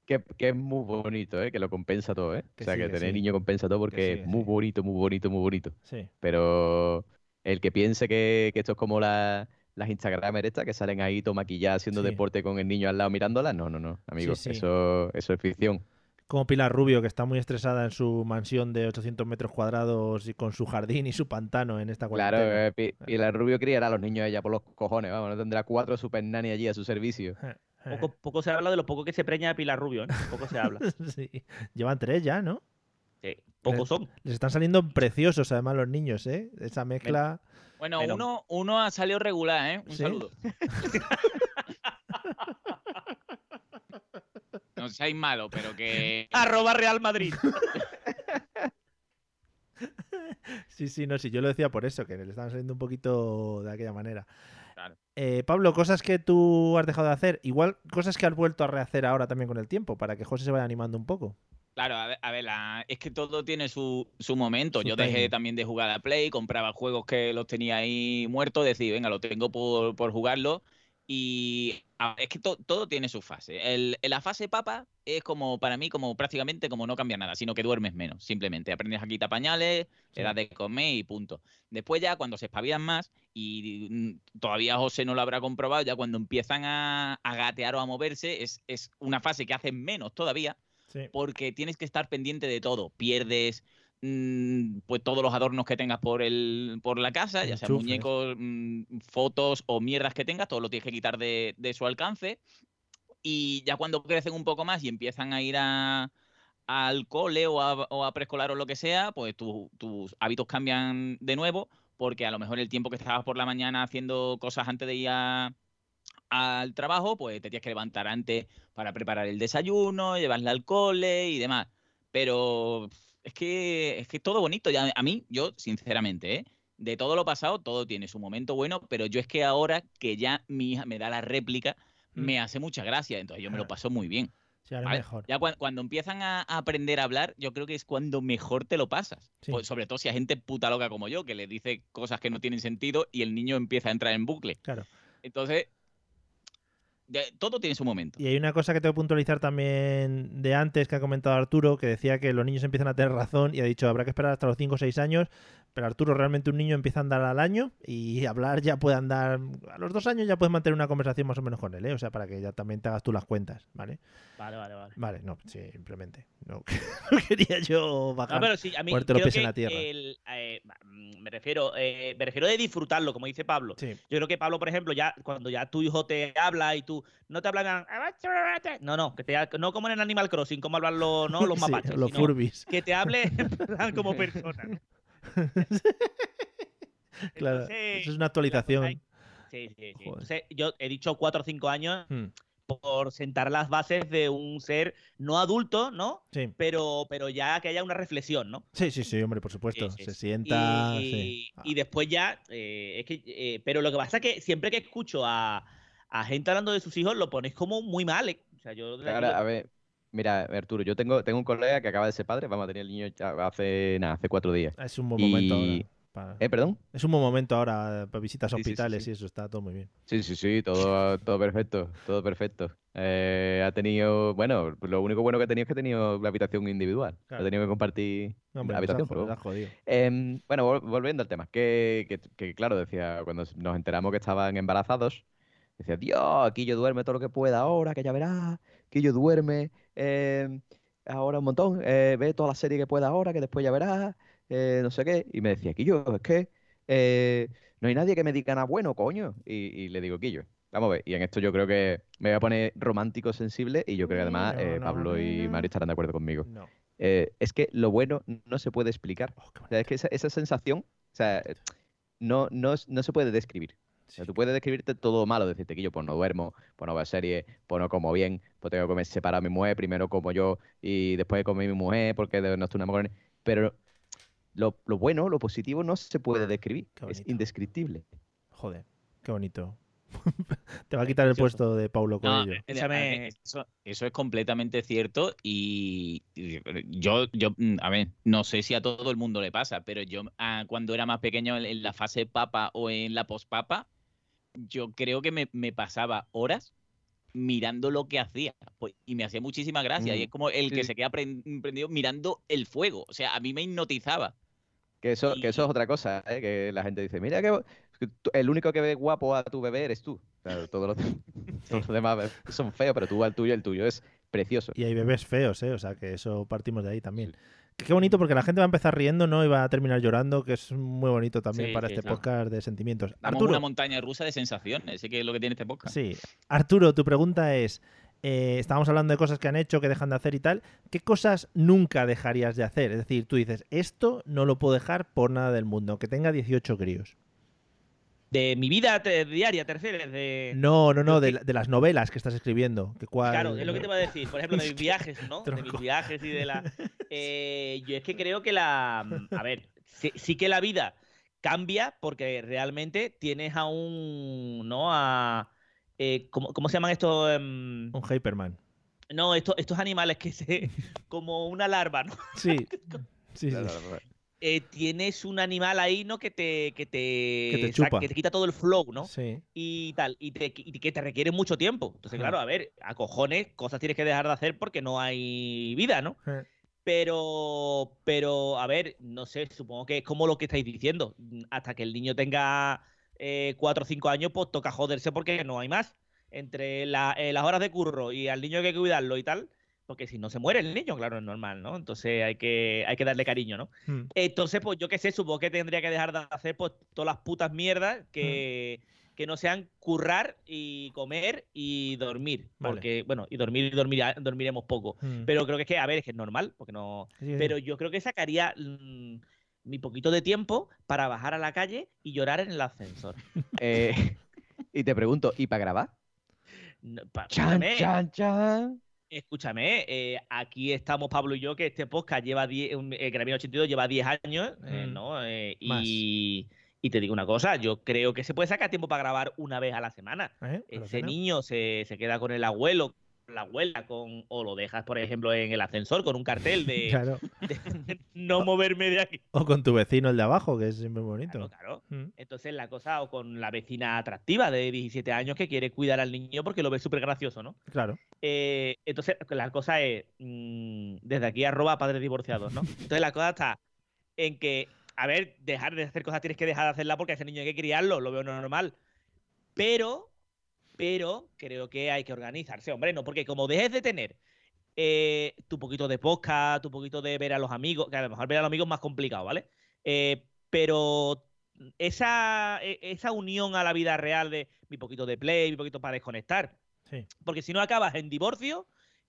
Que, que es muy bonito, ¿eh? Que lo compensa todo, ¿eh? Que o sea, sí, que, que tener sí. niño compensa todo porque sí, es muy sí. bonito, muy bonito, muy bonito. Sí. Pero el que piense que, que esto es como la- las Instagramers estas que salen ahí todo maquilladas haciendo Sí. deporte con el niño al lado mirándola, no, no, no, amigos, sí. Eso, eso es ficción. Como Pilar Rubio, que está muy estresada en su mansión de 800 metros cuadrados y con su jardín y su pantano en esta Claro, cuarentena. eh, Pi- Pilar Rubio criará a los niños ella por los cojones, vamos, no tendrá cuatro super nanny allí a su servicio. Poco, poco se habla de lo poco que se preña de Pilar Rubio, ¿eh? Poco se habla. Sí. Llevan tres ya, ¿no? Sí, pocos son. Les están saliendo preciosos además los niños, ¿eh? Esa mezcla... Bueno, uno, uno ha salido regular, ¿eh? Un ¿Sí? saludo. No seáis malos, pero que. Arroba Real Madrid. Sí, sí, no, sí, yo lo decía por eso, que le estaban saliendo un poquito de aquella manera. Claro. Eh, Pablo, cosas que tú has dejado de hacer, igual cosas que has vuelto a rehacer ahora también con el tiempo, para que José se vaya animando un poco. Claro, a ver, a ver, la- es que todo tiene su, su momento. Su Yo dejé también de jugar a Play, compraba juegos que los tenía ahí muertos, decir, venga, lo tengo por, por jugarlo. Y es que to- todo tiene su fase. El, la fase papa es como, para mí, como prácticamente como no cambia nada, sino que duermes menos. Simplemente aprendes a quitar pañales, Sí. le das de comer y punto. Después ya cuando se espabilan más, y mm, todavía José no lo habrá comprobado, ya cuando empiezan a, a gatear o a moverse, es, es una fase que hacen menos todavía Sí. porque tienes que estar pendiente de todo. Pierdes mm, pues todos los adornos que tengas por el por la casa, ya sean Enchufes. muñecos, mm, fotos o mierdas que tengas, todo lo tienes que quitar de, de su alcance. Y ya cuando crecen un poco más y empiezan a ir a, al cole o a, o a preescolar o lo que sea, pues tu- tus hábitos cambian de nuevo, porque a lo mejor el tiempo que estabas por la mañana haciendo cosas antes de ir a- al trabajo, pues te tienes que levantar antes para preparar el desayuno, llevarla al cole y demás. Pero es que es que todo bonito. Ya, a mí, yo, sinceramente, ¿eh? de todo lo pasado, todo tiene su momento bueno, pero yo es que ahora que ya mi hija me da la réplica, Mm. me hace mucha gracia. Entonces yo me lo paso muy bien. Sí, ahora ¿vale? mejor. Ya cuan- cuando, empiezan a, a aprender a hablar, yo creo que es cuando mejor te lo pasas. Sí. Pues, sobre todo si hay gente puta loca como yo, que le dice cosas que no tienen sentido y el niño empieza a entrar en bucle. Claro. Entonces, de- todo tiene su momento. Y hay una cosa que tengo que puntualizar también de antes que ha comentado Arturo, que decía que los niños empiezan a tener razón y ha dicho habrá que esperar hasta los 5 o 6 años, pero Arturo, realmente un niño empieza a andar al año y hablar ya puede andar, a los dos años ya puedes mantener una conversación más o menos con él, ¿eh? o sea, para que ya también te hagas tú las cuentas, ¿vale? Vale, vale, vale. Vale, no, sí, simplemente. No, no quería yo bajar. No, pero sí, a mí creo pies en que la tierra. el, eh, me refiero eh, me refiero de disfrutarlo, como dice Pablo. Sí, Yo creo que Pablo, por ejemplo, ya cuando ya tu hijo te habla y tú no te hablan, no, no, que te no como en el Animal Crossing, como hablan los, ¿no? los Sí, mapaches, los Furbis. que te hable como persona. Claro, Entonces, eso es una actualización. hay- Sí, sí, sí. Entonces, yo he dicho cuatro o cinco años Hmm, por sentar las bases de un ser no adulto, ¿no? Sí. Pero, pero ya que haya una reflexión, ¿no? sí, sí, sí, hombre, por supuesto. Sí, sí, Se sí. sienta. Y, sí. Ah, y después ya, eh, es que, eh, pero lo que pasa es que siempre que escucho a, a gente hablando de sus hijos, lo ponéis como muy mal. ¿eh? O sea, yo Ahora, a ver, mira, Arturo, yo tengo, tengo un colega que acaba de ser padre, vamos a tener el niño hace, nada, hace cuatro días. Es un buen momento ahora. ¿Eh, perdón? Es un buen momento ahora para visitas a Sí, sí, sí, hospitales sí. y eso está todo muy bien. Sí, sí, sí, todo, todo perfecto, todo perfecto. Eh, ha tenido, bueno, lo único bueno que ha tenido es que ha tenido la habitación individual. Claro. Ha tenido que compartir hombre, la pues habitación, has jodido. Em, bueno, vol- volviendo al tema, que, que- que, claro, decía, cuando nos enteramos que estaban embarazados, decía, Dios, aquí yo duerme todo lo que pueda ahora, que ya verás, que yo duerme em, ahora un montón, eh, ve toda la serie que pueda ahora, que después ya verás, eh, no sé qué. Y me decía, Quillo, es que eh, no hay nadie que me diga nada bueno, coño. Y, y le digo, Quillo, vamos a ver. Y en esto yo creo que me voy a poner romántico, sensible, y yo creo que además No, eh, no, Pablo y. Mario estarán de acuerdo conmigo. No. Eh, es que lo bueno no se puede explicar. Oh, qué O sea, es que esa, esa sensación, o sea, eh, no, no se puede describir. O sea, tú puedes describirte todo malo, decirte que yo pues no duermo, pues no veo series, pues no como bien, pues tengo que comer separado a mi mujer, primero como yo y después comer mi mujer porque de- no estoy una mujer. Pero lo, lo bueno, lo positivo no se puede describir, es indescriptible. Joder, qué bonito. Te va a quitar el puesto de Paulo No, Coelho. eh, Eso, eso es completamente cierto y, yo, yo, mm, a ver, no sé si a todo el mundo le pasa, pero yo ah, cuando era más pequeño en, en la fase papa o en la pospapa, yo creo que me, me pasaba horas mirando lo que hacía. Pues, y me hacía muchísima gracia. Y es como el que sí. se queda pren- prendido mirando el fuego. O sea, a mí me hipnotizaba. Que eso, que eso es otra cosa, ¿eh? que la gente dice, mira que el único que ve guapo a tu bebé eres tú. Claro, todos, los, todos los demás son feos, pero tú al tuyo, el tuyo es precioso. Y hay bebés feos, ¿eh? O sea, que eso partimos de ahí también. Qué bonito porque la gente va a empezar riendo, ¿no? Y va a terminar llorando, que es muy bonito también Sí, para sí, este claro. podcast de sentimientos. Damos Arturo, una montaña rusa de sensaciones. Ese que es lo que tiene este podcast. sí. Arturo, tu pregunta es, eh, estábamos hablando de cosas que han hecho, que dejan de hacer y tal. ¿Qué cosas nunca dejarías de hacer? Es decir, tú dices, esto no lo puedo dejar por nada del mundo, que tenga 18 críos. De mi vida diaria, te refieres, de... No, no, no, de, de las novelas que estás escribiendo. Que cuál... Claro, es lo que te iba a decir. Por ejemplo, de mis viajes, ¿no? De mis viajes y de la. Eh, yo es que creo que la. A ver, sí, sí que la vida cambia porque realmente tienes a un. ¿No? A. eh, ¿cómo, cómo se llaman estos? em, Un Hyperman. no, estos, estos animales que se. Como una larva, ¿no? Sí, sí, sí. Eh, tienes un animal ahí, ¿no? Que te. Que te, Que te sa- chupa. que te quita todo el flow, ¿no? Sí. y tal, y, te- y que te requiere mucho tiempo. Entonces, claro, a ver, a cojones, cosas tienes que dejar de hacer porque no hay vida, ¿no? Pero, pero, a ver, no sé, supongo que es como lo que estáis diciendo. Hasta que el niño tenga eh, cuatro o cinco años, pues toca joderse porque no hay más. Entre la- eh, las horas de curro y al niño hay que cuidarlo y tal, porque si no se muere el niño, claro, es normal, ¿no? Entonces hay que, hay que darle cariño, ¿no? Mm. Entonces, pues yo qué sé, supongo que tendría que dejar de hacer pues todas las putas mierdas que, que no sean currar y comer y dormir. Vale. Porque, bueno, y dormir y dormir, dormiremos poco. Mm. Pero creo que es que, a ver, es que es normal, porque no. Sí, sí. Pero yo creo que sacaría mm, mi poquito de tiempo para bajar a la calle y llorar en el ascensor. Eh, y te pregunto, ¿y para grabar? No, pa- Chan, chan, chan. Escúchame, eh, aquí estamos Pablo y yo, que este podcast lleva 10, un- eh, Grammy 82 lleva 10 años, eh, Mm. ¿no? Eh, y, y te digo una cosa, yo creo que se puede sacar tiempo para grabar una vez a la semana. ¿Eh? ¿Pero Ese niño se, se queda con el abuelo, la abuela, con, o lo dejas, por ejemplo, en el ascensor con un cartel de, Claro. de no moverme de aquí. O con tu vecino, el de abajo, que es siempre bonito. Claro, claro. Mm. Entonces la cosa, o con la vecina atractiva de 17 años que quiere cuidar al niño porque lo ve súper gracioso, ¿no? Claro. Eh, entonces, la cosa es, mm, desde aquí arroba padres divorciados, ¿no? Entonces la cosa está en que, a ver, dejar de hacer cosas tienes que dejar de hacerla porque a ese niño hay que criarlo, lo veo normal. Pero, pero creo que hay que organizarse, hombre, no, porque como dejes de tener eh, tu poquito de podcast, tu poquito de ver a los amigos, que a lo mejor ver a los amigos es más complicado, ¿vale? Eh, pero esa, e- esa unión a la vida real de mi poquito de play, mi poquito para desconectar, Sí. porque si no acabas en divorcio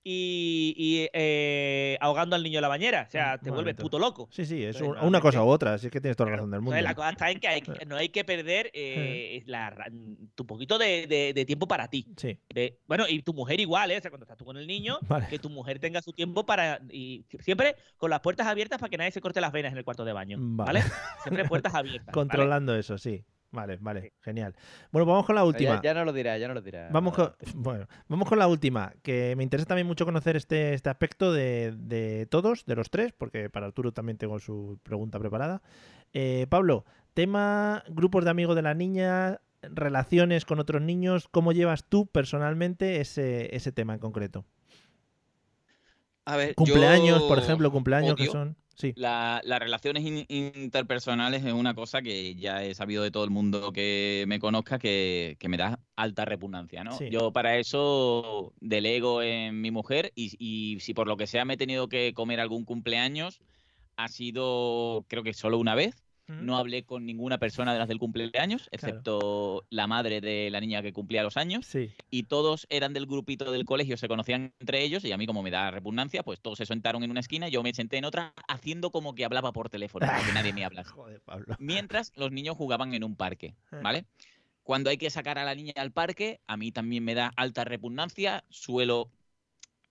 y, y, eh, ahogando al niño en la bañera. O sea, te vuelves puto loco. Sí, sí, es Entonces, una cosa u otra, así que tienes toda la razón del mundo. Entonces, la cosa está en que, hay que- no hay que perder eh, la ra- tu poquito de, de- de tiempo para ti. Sí, De- bueno, y tu mujer igual, ¿eh? O sea, cuando estás tú con el niño, Vale. que tu mujer tenga su tiempo para. Y siempre con las puertas abiertas para que nadie se corte las venas en el cuarto de baño. Vale. ¿Vale? Siempre puertas abiertas. ¿vale? controlando eso, sí. Vale, vale, genial. Bueno, vamos con la última. Ya, ya no lo dirá, ya no lo dirá. Vamos con, bueno, vamos con la última, que me interesa también mucho conocer este, este aspecto de, de todos, de los tres, porque para Arturo también tengo su pregunta preparada. Eh, Pablo, tema grupos de amigos de la niña, relaciones con otros niños, ¿cómo llevas tú personalmente ese, ese tema en concreto? A ver, Cumpleaños, yo por ejemplo, cumpleaños que odio son... Sí, la- las relaciones in- interpersonales es una cosa que ya he sabido de todo el mundo que me conozca que, que me da alta repugnancia, ¿no? Sí. Yo para eso delego en mi mujer y, y si por lo que sea me he tenido que comer algún cumpleaños, ha sido creo que solo una vez. No hablé con ninguna persona de las del cumpleaños, excepto la madre de la niña que cumplía los años. Sí. Y todos eran del grupito del colegio, se conocían entre ellos. Y a mí, como me da repugnancia, pues todos se sentaron en una esquina. Yo me senté en otra, haciendo como que hablaba por teléfono, porque nadie me habla. Joder, Pablo. Mientras los niños jugaban en un parque, Eh. ¿vale? Cuando hay que sacar a la niña al parque, a mí también me da alta repugnancia. Suelo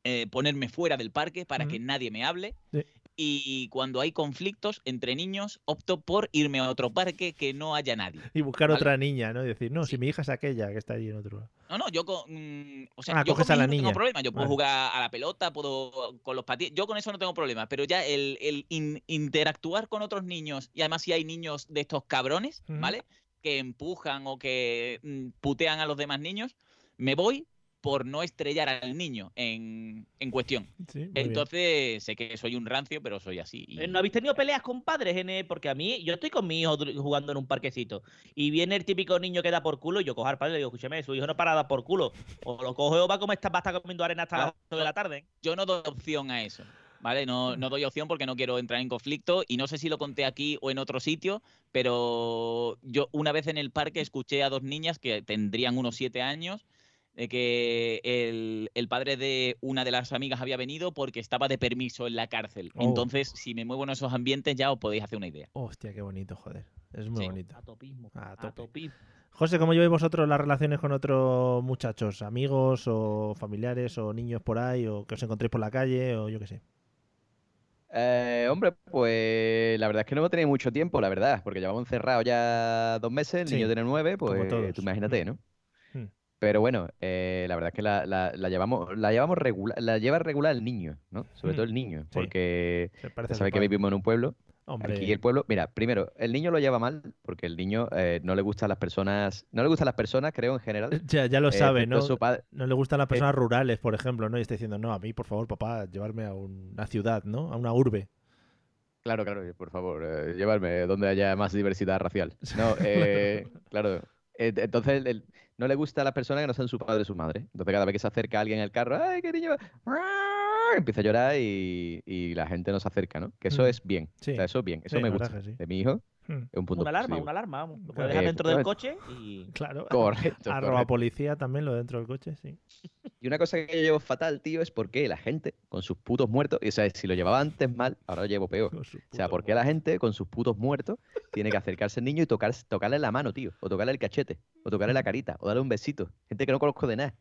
eh, ponerme fuera del parque para que nadie me hable. Sí. Y cuando hay conflictos entre niños, opto por irme a otro parque que no haya nadie. Y buscar ¿vale? otra niña, ¿no? Y decir, no, si mi hija es aquella que está allí en otro lado. No, no, yo con. mm, o sea, Ah, yo coges con a la no niña. tengo problema. Yo puedo Vale. jugar a la pelota, puedo con los patines. Yo con eso no tengo problema. Pero ya el, el in- interactuar con otros niños, y además si hay niños de estos cabrones. ¿vale? Que empujan o que mm, putean a los demás niños, me voy por no estrellar al niño en, en cuestión. Sí, muy bien. Entonces, sé que soy un rancio, pero soy así. y- Eh, ¿No habéis tenido peleas con padres? En el- Porque a mí, yo estoy con mi hijo jugando en un parquecito y viene el típico niño que da por culo y yo cojo al padre y le digo, escúchame, su hijo no para dar por culo. O lo coge o va a comer, va a estar comiendo arena hasta las 8 de la tarde. Yo no doy opción a eso. ¿Vale? No, no doy opción porque no quiero entrar en conflicto y no sé si lo conté aquí o en otro sitio, pero yo una vez en el parque escuché a dos niñas que tendrían unos siete años de que el, el padre de una de las amigas había venido porque estaba de permiso en la cárcel. Oh. Entonces, si me muevo en esos ambientes ya os podéis hacer una idea. Hostia, qué bonito, joder. Es muy Sí. bonito. A topismo. A A, tope. topismo. José, ¿cómo lleváis vosotros las relaciones con otros muchachos? ¿Amigos o familiares o niños por ahí o que os encontréis por la calle o yo qué sé? Eh, hombre, pues la verdad es que no hemos tenido mucho tiempo, la verdad, porque llevamos encerrados ya dos meses, el Sí, niño tiene nueve, pues tú imagínate, Mm. ¿no? Pero bueno, eh, la verdad es que la, la- la llevamos, la llevamos regular, la lleva regular el niño, ¿no? Sobre todo Mm, el niño, porque ya sabes que vivimos en un pueblo. Hombre, Aquí el pueblo, mira, primero, el niño lo lleva mal porque el niño eh, no le gustan las personas, no le gustan las personas, creo, en general. ya, ya lo Eh, sabe, ¿no? padre- No le gustan las personas rurales, por ejemplo, ¿no? Y está diciendo, no, a mí, por favor, papá, llevarme a una ciudad, ¿no? A una urbe. Claro, claro, por favor, eh, llevarme donde haya más diversidad racial. No, eh, claro. eh, entonces, el- no le gusta a las personas que no sean su padre o su madre. Entonces, cada vez que se acerca alguien en el carro, ¡ay, qué niño! Empieza a llorar y, y la gente no se acerca, ¿no? Que eso Mm. es bien. Sí. O sea, eso es bien. Eso Sí, me verdad gusta. sí. De mi hijo es un punto Una alarma, positivo. una alarma. vamos. Lo puedes dejar Eh, dentro del coche y. Claro. Correcto. Arroba correcto. policía también, lo dentro del coche, sí. Y una cosa que yo llevo fatal, tío, es por qué la gente con sus putos muertos, y o sea, si lo llevaba antes mal, ahora lo llevo peor. O sea, puto ¿por qué la gente con sus putos muertos tiene que acercarse al niño y tocar, tocarle la mano, tío? O tocarle el cachete, o tocarle la carita, o darle un besito? Gente que no conozco de nada.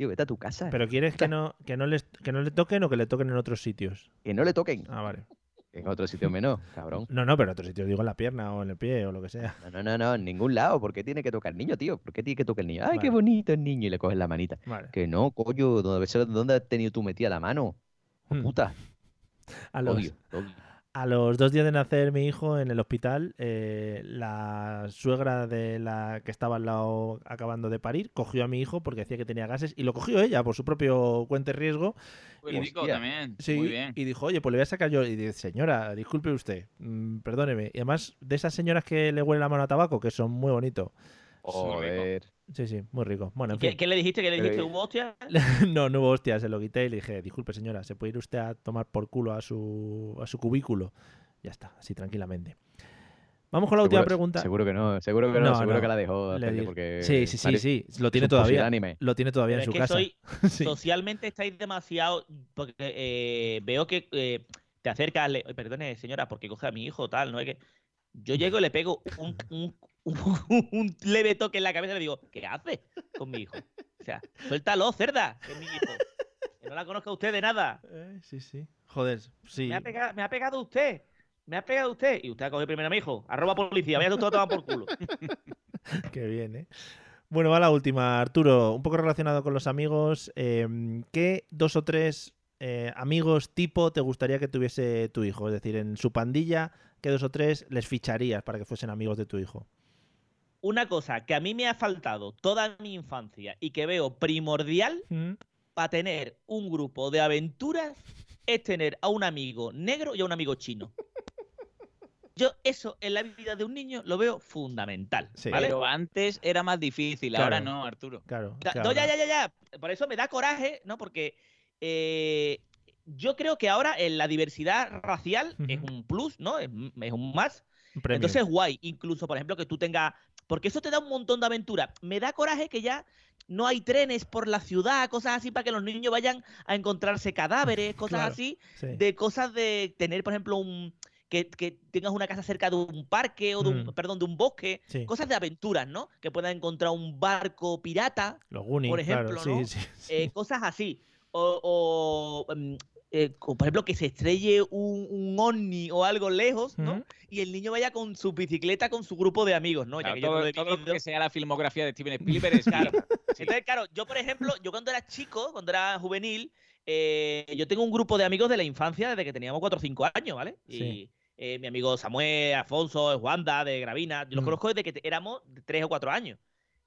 Tío, vete a tu casa. Pero quieres que no, que no les que no le toquen o que le toquen en otros sitios. Que no le toquen. Ah, vale. En otro sitio menos, cabrón. No, no, pero en otros sitios digo en la pierna o en el pie o lo que sea. No, no, no, no, en ningún lado. ¿Por qué tiene que tocar el niño, tío? ¿Por qué tiene que tocar el niño? Ay, qué bonito el niño. Y le coges la manita. Vale. Que no, coño. ¿Dónde, ¿dónde has tenido tú metida la mano? Hmm. Puta. A los, Odio, odio. A los dos días de nacer mi hijo en el hospital, eh, la suegra de la que estaba al lado acabando de parir cogió a mi hijo porque decía que tenía gases y lo cogió ella por su propio cuenta y riesgo. Muy Y- rico Hostia. también. Sí, Muy bien. y dijo, oye, pues le voy a sacar yo. Y dice, señora, disculpe usted, mm, perdóneme. Y además, de esas señoras que le huele la mano a tabaco, que son muy bonitos. Joder. Sí, sí, muy rico. Bueno, ¿Y en ¿Qué, fin. qué le dijiste? ¿Qué le dijiste? eh, ¿Hubo hostia? no, no hubo hostia, se lo quité y le dije, disculpe señora, ¿se puede ir usted a tomar por culo a su, a su cubículo? Ya está, así tranquilamente. Vamos con la última pregunta. Seguro que no, seguro que no, No, seguro no. que la dejó. Porque Sí, sí, sí, sí, lo tiene todavía. pusilánime. Lo tiene todavía Pero en es su que casa. soy, Sí. socialmente estáis demasiado. Porque eh, veo que eh, te acercas, le, perdone, señora, porque coge a mi hijo, tal, no es que. Yo llego y le pego un, un- un- leve toque en la cabeza y le digo, ¿qué hace con mi hijo? O sea, suéltalo, cerda, que es mi hijo. Que no la conozca usted de nada. Eh, sí, sí. Joder, sí. Me ha, pegado, me ha pegado usted. Me ha pegado usted. Y usted ha cogido primero a mi hijo. Arroba policía. Vaya usted a tomar por culo. Qué bien, ¿eh? Bueno, va la última, Arturo. Un poco relacionado con los amigos. eh, ¿Qué dos o tres eh, amigos tipo te gustaría que tuviese tu hijo? Es decir, en su pandilla, ¿qué dos o tres les ficharías para que fuesen amigos de tu hijo? Una cosa que a mí me ha faltado toda mi infancia y que veo primordial Mm, para tener un grupo de aventuras es tener a un amigo negro y a un amigo chino. Yo eso en la vida de un niño lo veo fundamental. Sí. ¿vale? Pero antes era más difícil, ahora no, Arturo. Claro. No, ya, ya, ya, ya. Por eso me da coraje, ¿no? Porque eh, yo creo que ahora en la diversidad racial es un plus, ¿no? Es, es un más. Un premio. Entonces, guay. Incluso, por ejemplo, que tú tengas. Porque eso te da un montón de aventura. Me da coraje que ya no hay trenes por la ciudad, cosas así, para que los niños vayan a encontrarse cadáveres, cosas Claro, así. sí. De cosas de tener, por ejemplo, un. Que, que tengas una casa cerca de un parque o de un, Mm. perdón, de un bosque, Sí. cosas de aventuras, ¿no? Que puedas encontrar un barco pirata, Los Goonies, por ejemplo, claro. ¿no? Sí, sí, sí. eh, cosas así. O, o, mm, eh, por ejemplo, que se estrelle un, un ovni o algo lejos, ¿no? Y el niño vaya con su bicicleta con su grupo de amigos, ¿no? Claro, ya que yo no todo, lo he todo lo vivido. que sea la filmografía de Steven Spielberg es Claro. Sí. Entonces, claro, yo, por ejemplo, yo cuando era chico, cuando era juvenil, eh, yo tengo un grupo de amigos de la infancia desde que teníamos 4 o 5 años, ¿vale? Y Sí. eh, mi amigo Samuel, Afonso, Wanda, de Gravina, yo los Mm. conozco desde que éramos de 3 o 4 años.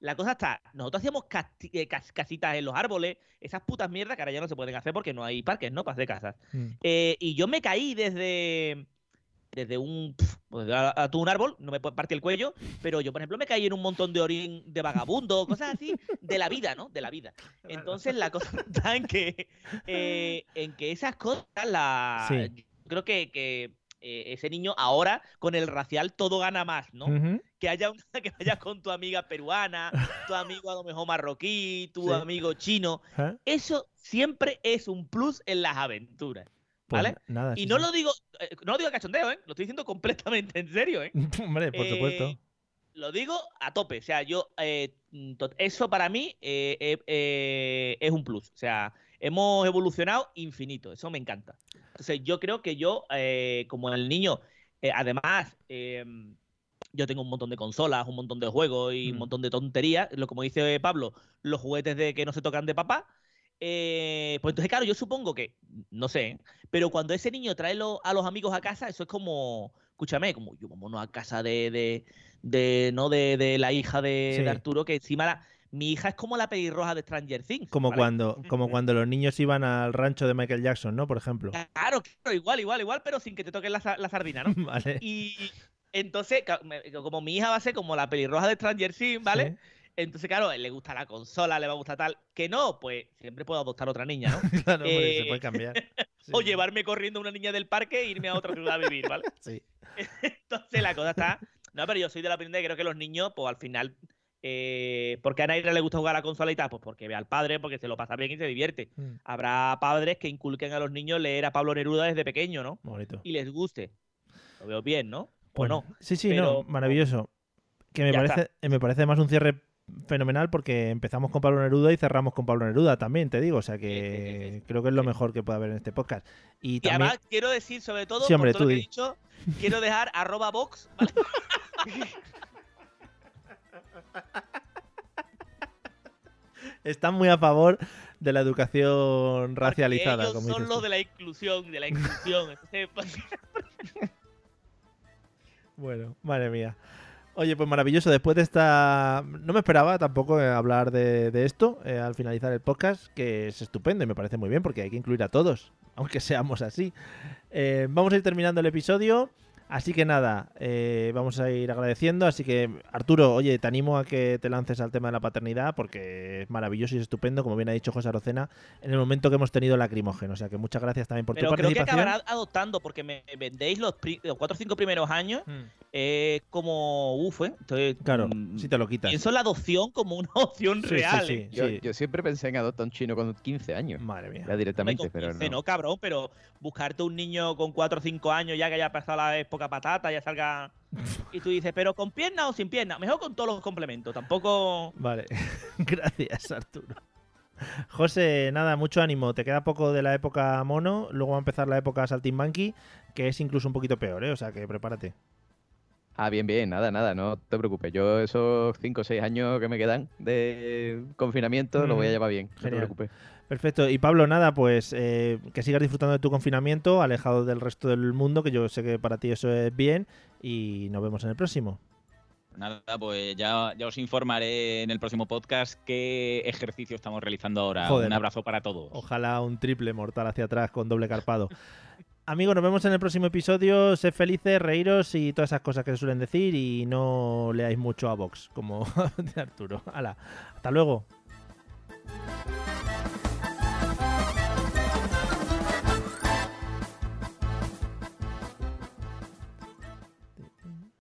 La cosa está, nosotros hacíamos eh, cas- casitas en los árboles, esas putas mierdas que ahora ya no se pueden hacer porque no hay parques, ¿no? Para hacer casas. Mm. Eh, y yo me caí desde desde un pf, pues, a- a- un árbol, no me partir el cuello, pero yo, por ejemplo, me caí en un montón de orín de vagabundo, cosas así, de la vida, ¿no? De la vida. Entonces la cosa está en que, eh, en que esas cosas, la, Sí. yo creo que, que, eh, ese niño ahora, con el racial, todo gana más, ¿no? Que haya una, que vayas con tu amiga peruana, tu amigo a lo mejor marroquí, tu Sí. amigo chino. ¿Eh? Eso siempre es un plus en las aventuras. Pues ¿Vale? nada, Y sí, no sí. lo digo, eh, no lo digo a cachondeo, ¿eh? Lo estoy diciendo completamente en serio, ¿eh? Hombre, por supuesto. Eh, Lo digo a tope. O sea, yo. mm, eso para mí es un plus. O sea, hemos evolucionado infinito. Eso me encanta. Entonces, yo creo que yo, eh, como el niño, eh, además. eh, yo tengo un montón de consolas, un montón de juegos y un Mm. montón de tonterías. Lo como dice Pablo, los juguetes de que no se tocan de papá. Eh, pues entonces, claro, yo supongo que, no sé, ¿eh? pero cuando ese niño trae lo- a los amigos a casa, eso es como, escúchame, como yo vámonos a casa de, de, de, no de, de la hija de, Sí. de Arturo, que encima la- mi hija es como la pelirroja de Stranger Things. Como ¿vale? cuando, como cuando los niños iban al rancho de Michael Jackson, ¿no? Por ejemplo. Claro, claro, igual, igual, igual, pero sin que te toquen la, la sardina, ¿no? Vale. Y entonces, como mi hija va a ser como la pelirroja de Stranger Things, ¿vale? Sí. Entonces, claro, le gusta la consola, le va a gustar tal. Que no, pues siempre puedo adoptar otra niña, ¿no? Claro, se Eh, puede cambiar. Sí, o llevarme corriendo una niña del parque e irme a otra ciudad a vivir, ¿vale? Sí. Entonces la cosa está. No, pero yo soy de la opinión de que creo que los niños, pues al final. Eh, ¿Por qué a Naira le gusta jugar a la consola y tal? Pues porque ve al padre, porque se lo pasa bien y se divierte. Mm, Habrá padres que inculquen a los niños leer a Pablo Neruda desde pequeño, ¿no? Bonito. Y les guste. Lo veo bien, ¿no? Bueno, no. Sí, sí, pero- no, maravilloso. Que me parece, está. eh, me parece más un cierre fenomenal porque empezamos con Pablo Neruda y cerramos con Pablo Neruda también, te digo. O sea que Sí, sí, sí, creo que es lo mejor que puede haber en este podcast. Y Y también, además quiero decir, sobre todo, hombre, por todo tú lo que he di. dicho, quiero dejar arroba box, ¿vale? están muy a favor de la educación racializada. Ellos como son los de la inclusión, de la inclusión. Pues, Bueno, madre mía. Oye, pues maravilloso. Después de esta. No me esperaba tampoco eh, hablar de, de esto eh, al finalizar el podcast, que es estupendo y me parece muy bien porque hay que incluir a todos, aunque seamos así. Eh, vamos a ir terminando el episodio. Así que nada, eh, vamos a ir agradeciendo. Así que, Arturo, oye, te animo a que te lances al tema de la paternidad porque es maravilloso y es estupendo, como bien ha dicho José Arocena, en el momento que hemos tenido lacrimógeno. O sea que muchas gracias también por pero tu creo que participación. acabará adoptando porque me vendéis los, los cuatro o cinco primeros años. Mm, Es como, uff, ¿eh? Entonces, Claro, mm, si te lo quitas. pienso la adopción como una opción Sí, real. sí, ¿eh? Yo, sí. yo siempre pensé en adoptar a un chino con 15 años. Madre mía. Ya directamente, con pero 15 no. no, cabrón, pero buscarte un niño con 4 o 5 años ya que haya pasado la época patata, ya salga. Y tú dices, pero con pierna o sin pierna. Mejor con todos los complementos. Tampoco. Vale, gracias Arturo. José, nada, mucho ánimo. Te queda poco de la época mono, luego va a empezar la época saltimbanqui, que es incluso un poquito peor, ¿eh? O sea que prepárate. Ah, bien, bien, nada, nada, no te preocupes. Yo esos 5 o 6 años que me quedan de confinamiento lo voy a Mm, llevar bien, no te preocupes. Perfecto. Y Pablo, nada, pues eh, que sigas disfrutando de tu confinamiento, alejado del resto del mundo, que yo sé que para ti eso es bien, y nos vemos en el próximo. Nada, pues ya, ya os informaré en el próximo podcast qué ejercicio estamos realizando ahora. Joder. Un abrazo para todos. Ojalá un triple mortal hacia atrás con doble carpado. Amigos, nos vemos en el próximo episodio. Sed felices, reíros y todas esas cosas que se suelen decir y no leáis mucho a Vox, como de Arturo. Hala, hasta luego.